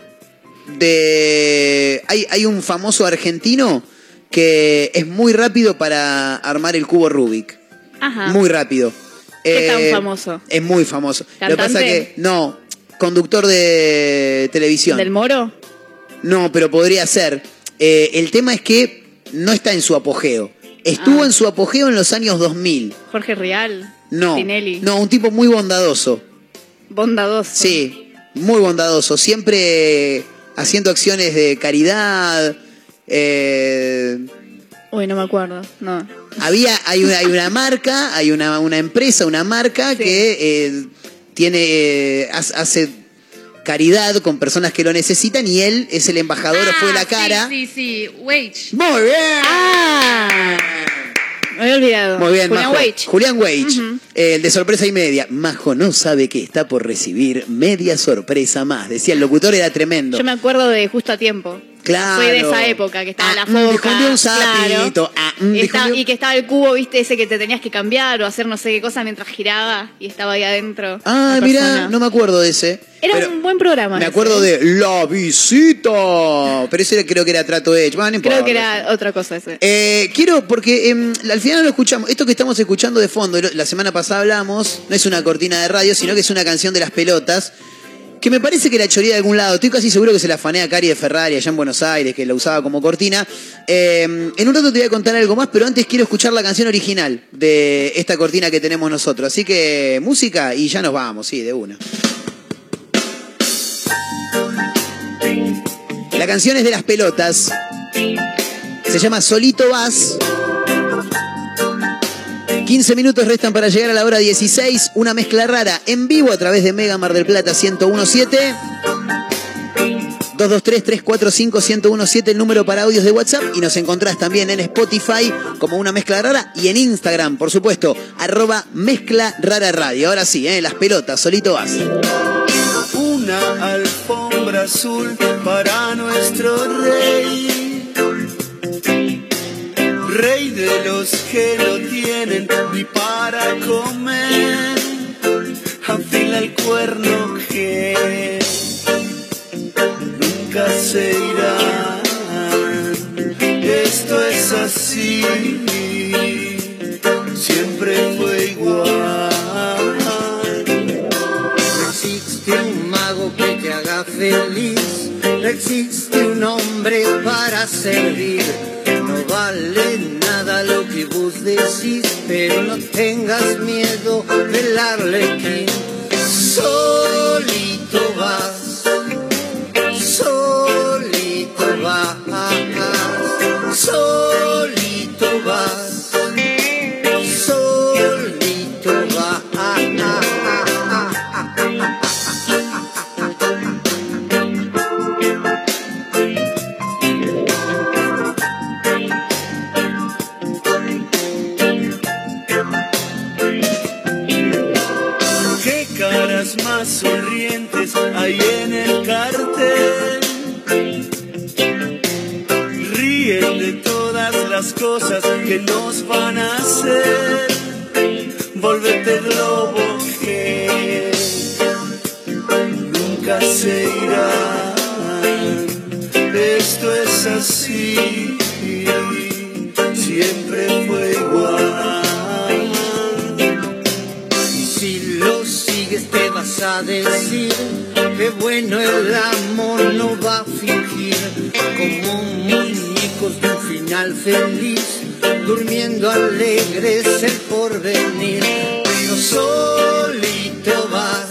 de. Hay, hay un famoso argentino que es muy rápido para armar el cubo Rubik. Ajá. Muy rápido. ¿Qué tan Eh, famoso? Es muy famoso. Lo que pasa que. No, conductor de televisión. ¿Del Moro? No, pero podría ser. Eh, el tema es que no está en su apogeo. Estuvo Ah. en su apogeo en los años 2000. Jorge Rial. No. Tinelli. No, un tipo muy bondadoso. Bondadoso. Sí, muy bondadoso. Siempre haciendo acciones de caridad. Eh, Uy, no me acuerdo. No. había, hay una, hay una marca, hay una, una empresa, una marca que eh, tiene, eh, hace caridad con personas que lo necesitan y él es el embajador, fue la cara. Ah, Sí, sí, sí. Wage. Muy bien. Ah. Me había olvidado. Muy bien, Julián Majo. Weich. Julián Wage, eh, el de sorpresa y media. Majo no sabe que está por recibir media sorpresa más. Decía, el locutor era tremendo. Yo me acuerdo de justo a tiempo. Claro. Fue de esa época que estaba Ah, la mm, foca. un claro. Ah, mm, y que estaba el cubo, viste, ese que te tenías que cambiar o hacer no sé qué cosa mientras giraba y estaba ahí adentro. Ah, persona. no me acuerdo de ese. Era Pero un buen programa. Me ese, acuerdo ¿eh? de La Visita. Pero ese creo que era trato hecho. Bueno, no Creo que era otra cosa ese. Eh, quiero, porque em, al final lo escuchamos. Esto que estamos escuchando de fondo, la semana pasada hablamos, no es una cortina de radio, sino que es una canción de las pelotas. Que me parece que la choría de algún lado. Estoy casi seguro que se la fanea a Cari de Ferrari allá en Buenos Aires, que la usaba como cortina. Eh, en un rato te voy a contar algo más, pero antes quiero escuchar la canción original de esta cortina que tenemos nosotros. Así que música y ya nos vamos, sí, de una. La canción es de las pelotas. Se llama Solito Vas. 15 minutos restan para llegar a la hora 16. Una mezcla rara en vivo a través de Mega Mar del Plata 1017. 223-345-1017 el número para audios de WhatsApp y nos encontrás también en Spotify como una mezcla rara y en Instagram, por supuesto, arroba mezcla rara radio. Ahora sí, ¿eh? las pelotas, solito vas. Una alfombra azul para nuestro rey. Rey de los que no tienen ni para comer. Afila el cuerno que nunca se irá. Esto es así, siempre fue igual. No existe un mago que te haga feliz, no existe un hombre para servir. Vale nada lo que vos decís, pero no tengas miedo del arlequín. Solito sonrientes hay en el cartel. Ríen de todas las cosas que nos van a hacer. Volvete globo que nunca se irá. Esto es así, siempre fue a decir que bueno el amor no va a fingir como muñecos de un final feliz durmiendo alegres el porvenir pero solito vas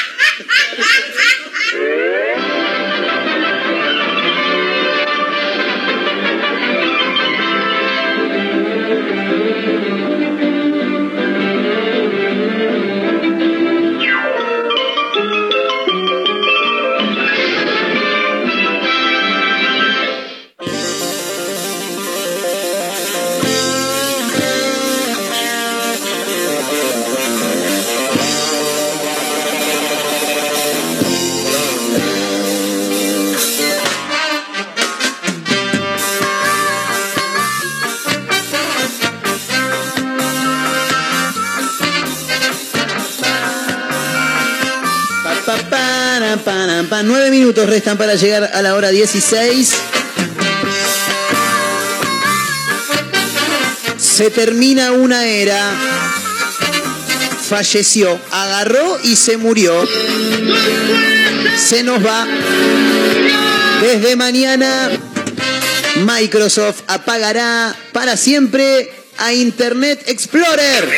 Nueve minutos restan para llegar a la hora 16. Se termina una era. Falleció, agarró y se murió. Se nos va. Desde mañana, Microsoft apagará para siempre a Internet Explorer.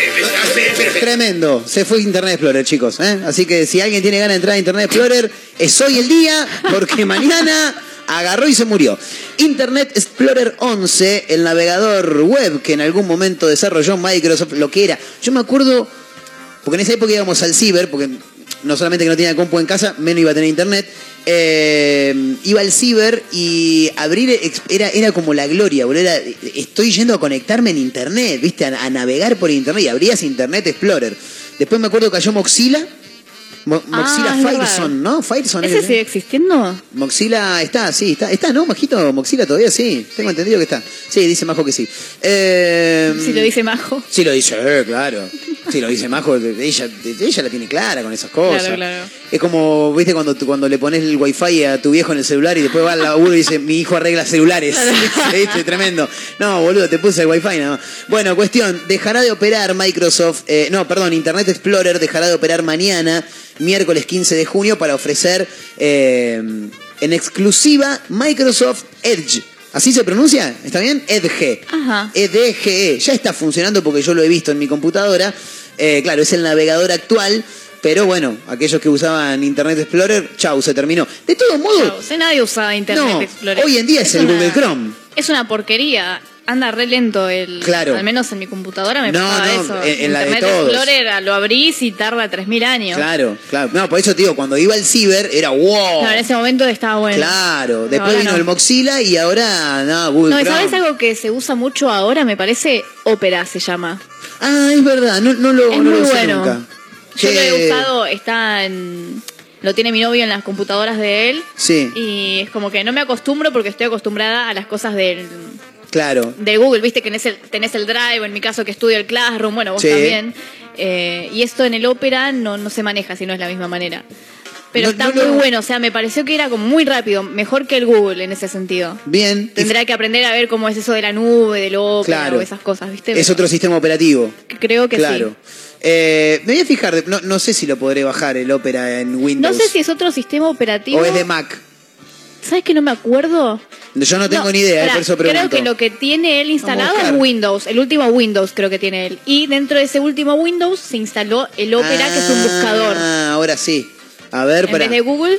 Tremendo. Se fue Internet Explorer, chicos. ¿eh? Así que si alguien tiene ganas de entrar a Internet Explorer, es hoy el día, porque mañana agarró y se murió. Internet Explorer 11, el navegador web que en algún momento desarrolló Microsoft, lo que era. Yo me acuerdo, porque en esa época íbamos al ciber, porque no solamente que no tenía compu en casa, menos iba a tener internet. eh, iba al ciber y abrir era, era como la gloria, boludo. Era, estoy yendo a conectarme en internet, viste, a, a navegar por internet y abrías Internet Explorer. Después me acuerdo que cayó Moxila. Mo- Moxila Ah, verdad. Fireson, ¿no? Fireson ¿Ese es- sigue existiendo? Moxila está, sí, está, está, ¿no, Majito? Moxila todavía sí, tengo entendido que está. Sí, dice Majo que sí. Eh, Si lo dice Majo. Sí, lo dice, eh, claro. Sí, lo dice Majo, ella, ella la tiene clara con esas cosas. Claro, claro. Es como, viste, cuando, cuando le pones el wifi a tu viejo en el celular y después va al laburo y dice, mi hijo arregla celulares. ¿Viste? Tremendo. No, boludo, te puse el wifi nada más. Bueno, cuestión, dejará de operar Microsoft, eh, no, perdón, Internet Explorer dejará de operar mañana, miércoles 15 de junio, para ofrecer eh, en exclusiva Microsoft Edge. ¿Así se pronuncia? ¿Está bien? Edge. Ajá. EDGE. Ya está funcionando porque yo lo he visto en mi computadora. Eh, claro, es el navegador actual. Pero bueno, aquellos que usaban Internet Explorer, chau, se terminó. De todos modos, Chao, sé nadie usaba Internet no, Explorer. hoy en día es, el una- Google Chrome. Es una porquería. Anda re lento el. Claro. Al menos en mi computadora me No, pasaba no, eso. en- en la de todos. Lo abrís y tarda 3.000 años. Claro, claro. No, por eso te digo, cuando iba al ciber era wow. Claro, en ese momento estaba bueno. Claro, después vino no. el Moxila y ahora, no, Google No, ¿y Chrome. ¿sabes algo que se usa mucho ahora? Me parece Opera se llama. Ah, es verdad, no, no lo, es muy lo bueno. nunca. Yo lo he usado, está en. Lo tiene mi novio en las computadoras de él. Sí, Y es como que no me acostumbro porque estoy acostumbrada a las cosas del, claro. de Google. Viste que tenés el, tenés el Drive, en mi caso que estudio el Classroom, bueno, vos Sí. también. Eh, y esto en el Opera no, no se maneja si no es la misma manera. Pero No- está no muy bueno, o sea, me pareció que era como muy rápido, mejor que el Google en ese sentido. Bien. Tendrá que aprender a ver cómo es eso de la nube, del Opera Claro. o esas cosas, ¿viste? Es Pero otro sistema operativo. Creo que claro. Eh, me voy a fijar, no, no sé si lo podré bajar el Opera en sí. Windows. No sé si es otro sistema operativo. o es de Mac. ¿Sabes que no me acuerdo? Yo no tengo No, ni idea, eh, pará, por eso pregunto. Creo que lo que tiene él instalado es. Windows, el último Windows creo que tiene él. Y dentro de ese último Windows se instaló el Opera, que es un buscador. Ah, ahora sí. A ver, En para. vez de Google,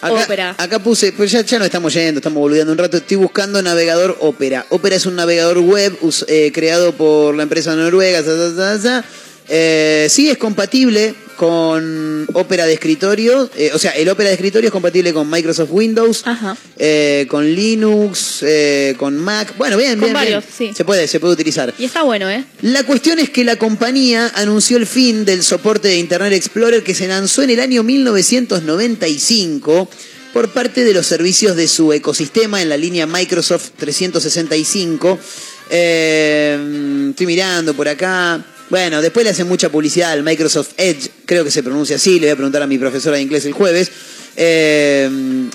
Acá, Opera. acá puse, pues ya, ya no estamos yendo, estamos boludeando un rato. Estoy buscando navegador Opera. Opera es un navegador web eh, creado por la empresa noruega. za, za, za, za. Eh, sí, es compatible con Opera de escritorio. eh, o sea, el Opera de escritorio es compatible con Microsoft Windows, Ajá. eh, con Linux, eh, con Mac. Bueno, bien, Con bien, varios, bien. sí. Se puede, se puede utilizar. Y está bueno, ¿eh? La cuestión es que la compañía anunció el fin del soporte de Internet Explorer que se lanzó en el año 1995 por parte de los servicios de su ecosistema en la línea Microsoft 365. Eh, estoy mirando por acá. Bueno, después le hacen mucha publicidad al Microsoft Edge, creo que se pronuncia así, le voy a preguntar a mi profesora de inglés el jueves. Eh,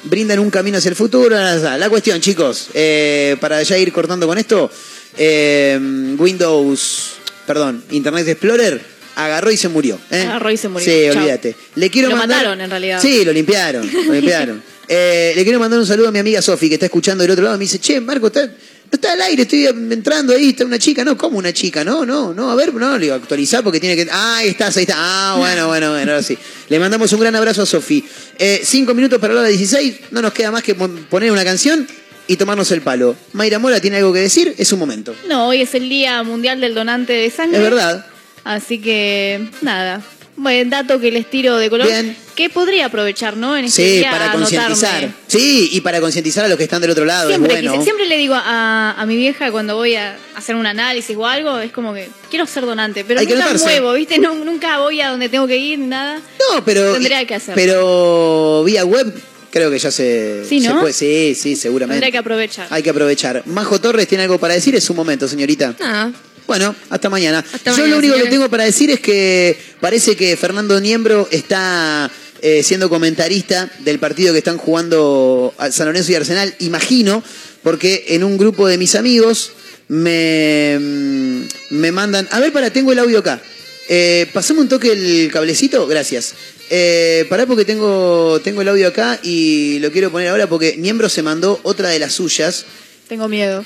brindan un camino hacia el futuro. La, cuestión, chicos, eh, para ya ir cortando con esto, eh, Windows, perdón, Internet Explorer agarró y se murió. Agarró y se murió. Sí, Chao. olvídate. Le quiero Lo mandar- mataron, en realidad. Sí, lo limpiaron, lo limpiaron. Le quiero mandar un saludo a mi amiga Sofi, que está escuchando del otro lado. Me dice, che, Marco, está, está al aire, estoy entrando ahí, está una chica. No, ¿cómo una chica? No, no, no, a ver, no, le digo, actualizar porque tiene que... Ah, ahí estás, ahí está. Ah, bueno, bueno, bueno, ahora sí. Le mandamos un gran abrazo a Sofi. Eh, cinco minutos para la hora 16, no nos queda más que pon- poner una canción y tomarnos el palo. Mayra Mora tiene algo que decir, es su momento. No, hoy es el Día Mundial del Donante de Sangre. Es verdad. Así que, nada. Buen dato que les tiro de color. Bien. Que podría aprovechar, ¿no? En este Sí, día para concientizar. Sí, y para concientizar a los que están del otro lado, Siempre, es bueno. quise- siempre le digo a, a mi vieja cuando voy a hacer un análisis o algo, es como que quiero ser donante, pero Hay nunca muevo, ¿viste? No- nunca voy a donde tengo que ir, nada. No, pero. Tendría que hacerlo. Pero vía web creo que ya se. Sí, se ¿no? puede- sí, sí, seguramente. Tendría que aprovechar. Hay que aprovechar. Majo Torres tiene algo para decir, es su momento, señorita. Nada. Bueno, hasta mañana. Hasta Yo mañana, lo único que tengo para decir es que parece que Fernando Niembro está eh, siendo comentarista del partido que están jugando a San Lorenzo y Arsenal, imagino, porque en un grupo de mis amigos me, mm, me mandan, a ver, para, tengo el audio acá. Eh, pasame un toque el cablecito, gracias. Eh, pará porque tengo, tengo el audio acá y lo quiero poner ahora porque Niembro se mandó otra de las suyas. Tengo miedo.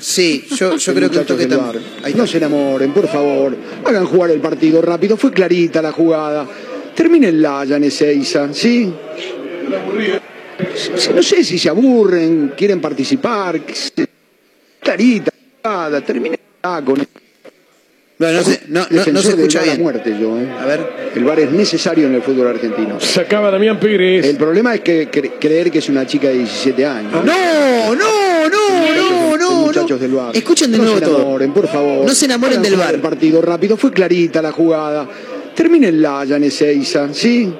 Sí, yo, yo creo que un toque también. No se enamoren, por favor. Hagan jugar el partido rápido. Fue clarita la jugada. Termínenla ya en Ezeiza, ¿sí? Sí, No sé si se aburren, quieren participar. qué sé. Clarita la jugada. Termínenla con Bueno, no se, no, no- no se escucha a bien. muerte yo, ¿eh? A ver. El VAR es necesario en el fútbol argentino. Sacaba Damián Pérez. El problema es que cre- creer que es una chica de 17 años. No, no, no, no, no. Muchachos del VAR. Escuchen de no nuevo se todo. enamoren, por favor. No se enamoren del. El partido rápido. Fue clarita la jugada. Termínenla ya en Ezeiza, ¿sí?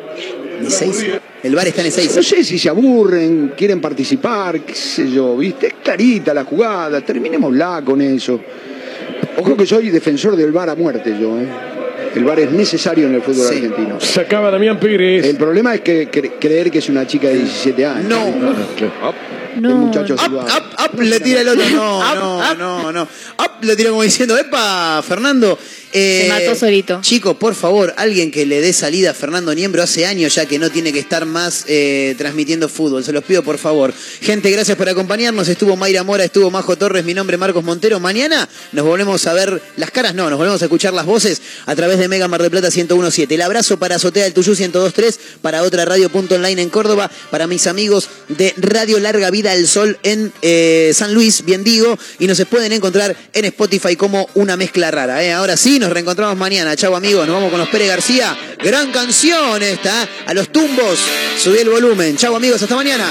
Ezeiza. El VAR está en Ezeiza. No sé si se aburren, quieren participar, qué sé yo, ¿viste? Es clarita la jugada, terminémosla con eso. Ojo que soy defensor del VAR a muerte yo, ¿eh? El VAR es necesario en el fútbol Sí. argentino. Sacaba Damián Pérez. El problema es que cre- creer que es una chica de 17 años. No. El muchacho Up, VAR. up, up, le tira el otro. No, no, no, no. Up, le tira como diciendo, epa, Fernando. Eh, Se mató solito. Chicos, por favor, alguien que le dé salida a Fernando Niembro hace años ya que no tiene que estar más eh, transmitiendo fútbol. Se los pido, por favor. Gente, gracias por acompañarnos. Estuvo Mayra Mora, estuvo Majo Torres, mi nombre es Marcos Montero. Mañana nos volvemos a ver las caras, no, nos volvemos a escuchar las voces a través de Mega Mar del Plata 1017. El abrazo para Azotea del Tuyú 1023, para otra radio punto online en Córdoba, para mis amigos de Radio Larga Vida al Sol en eh, San Luis, bien digo, y nos pueden encontrar en Spotify como una mezcla rara. ¿eh? Ahora sí, nos reencontramos mañana. Chau amigos, nos vamos con los Pérez García. Gran canción esta, ¿eh? a los tumbos. Subí el volumen. Chau amigos, hasta mañana.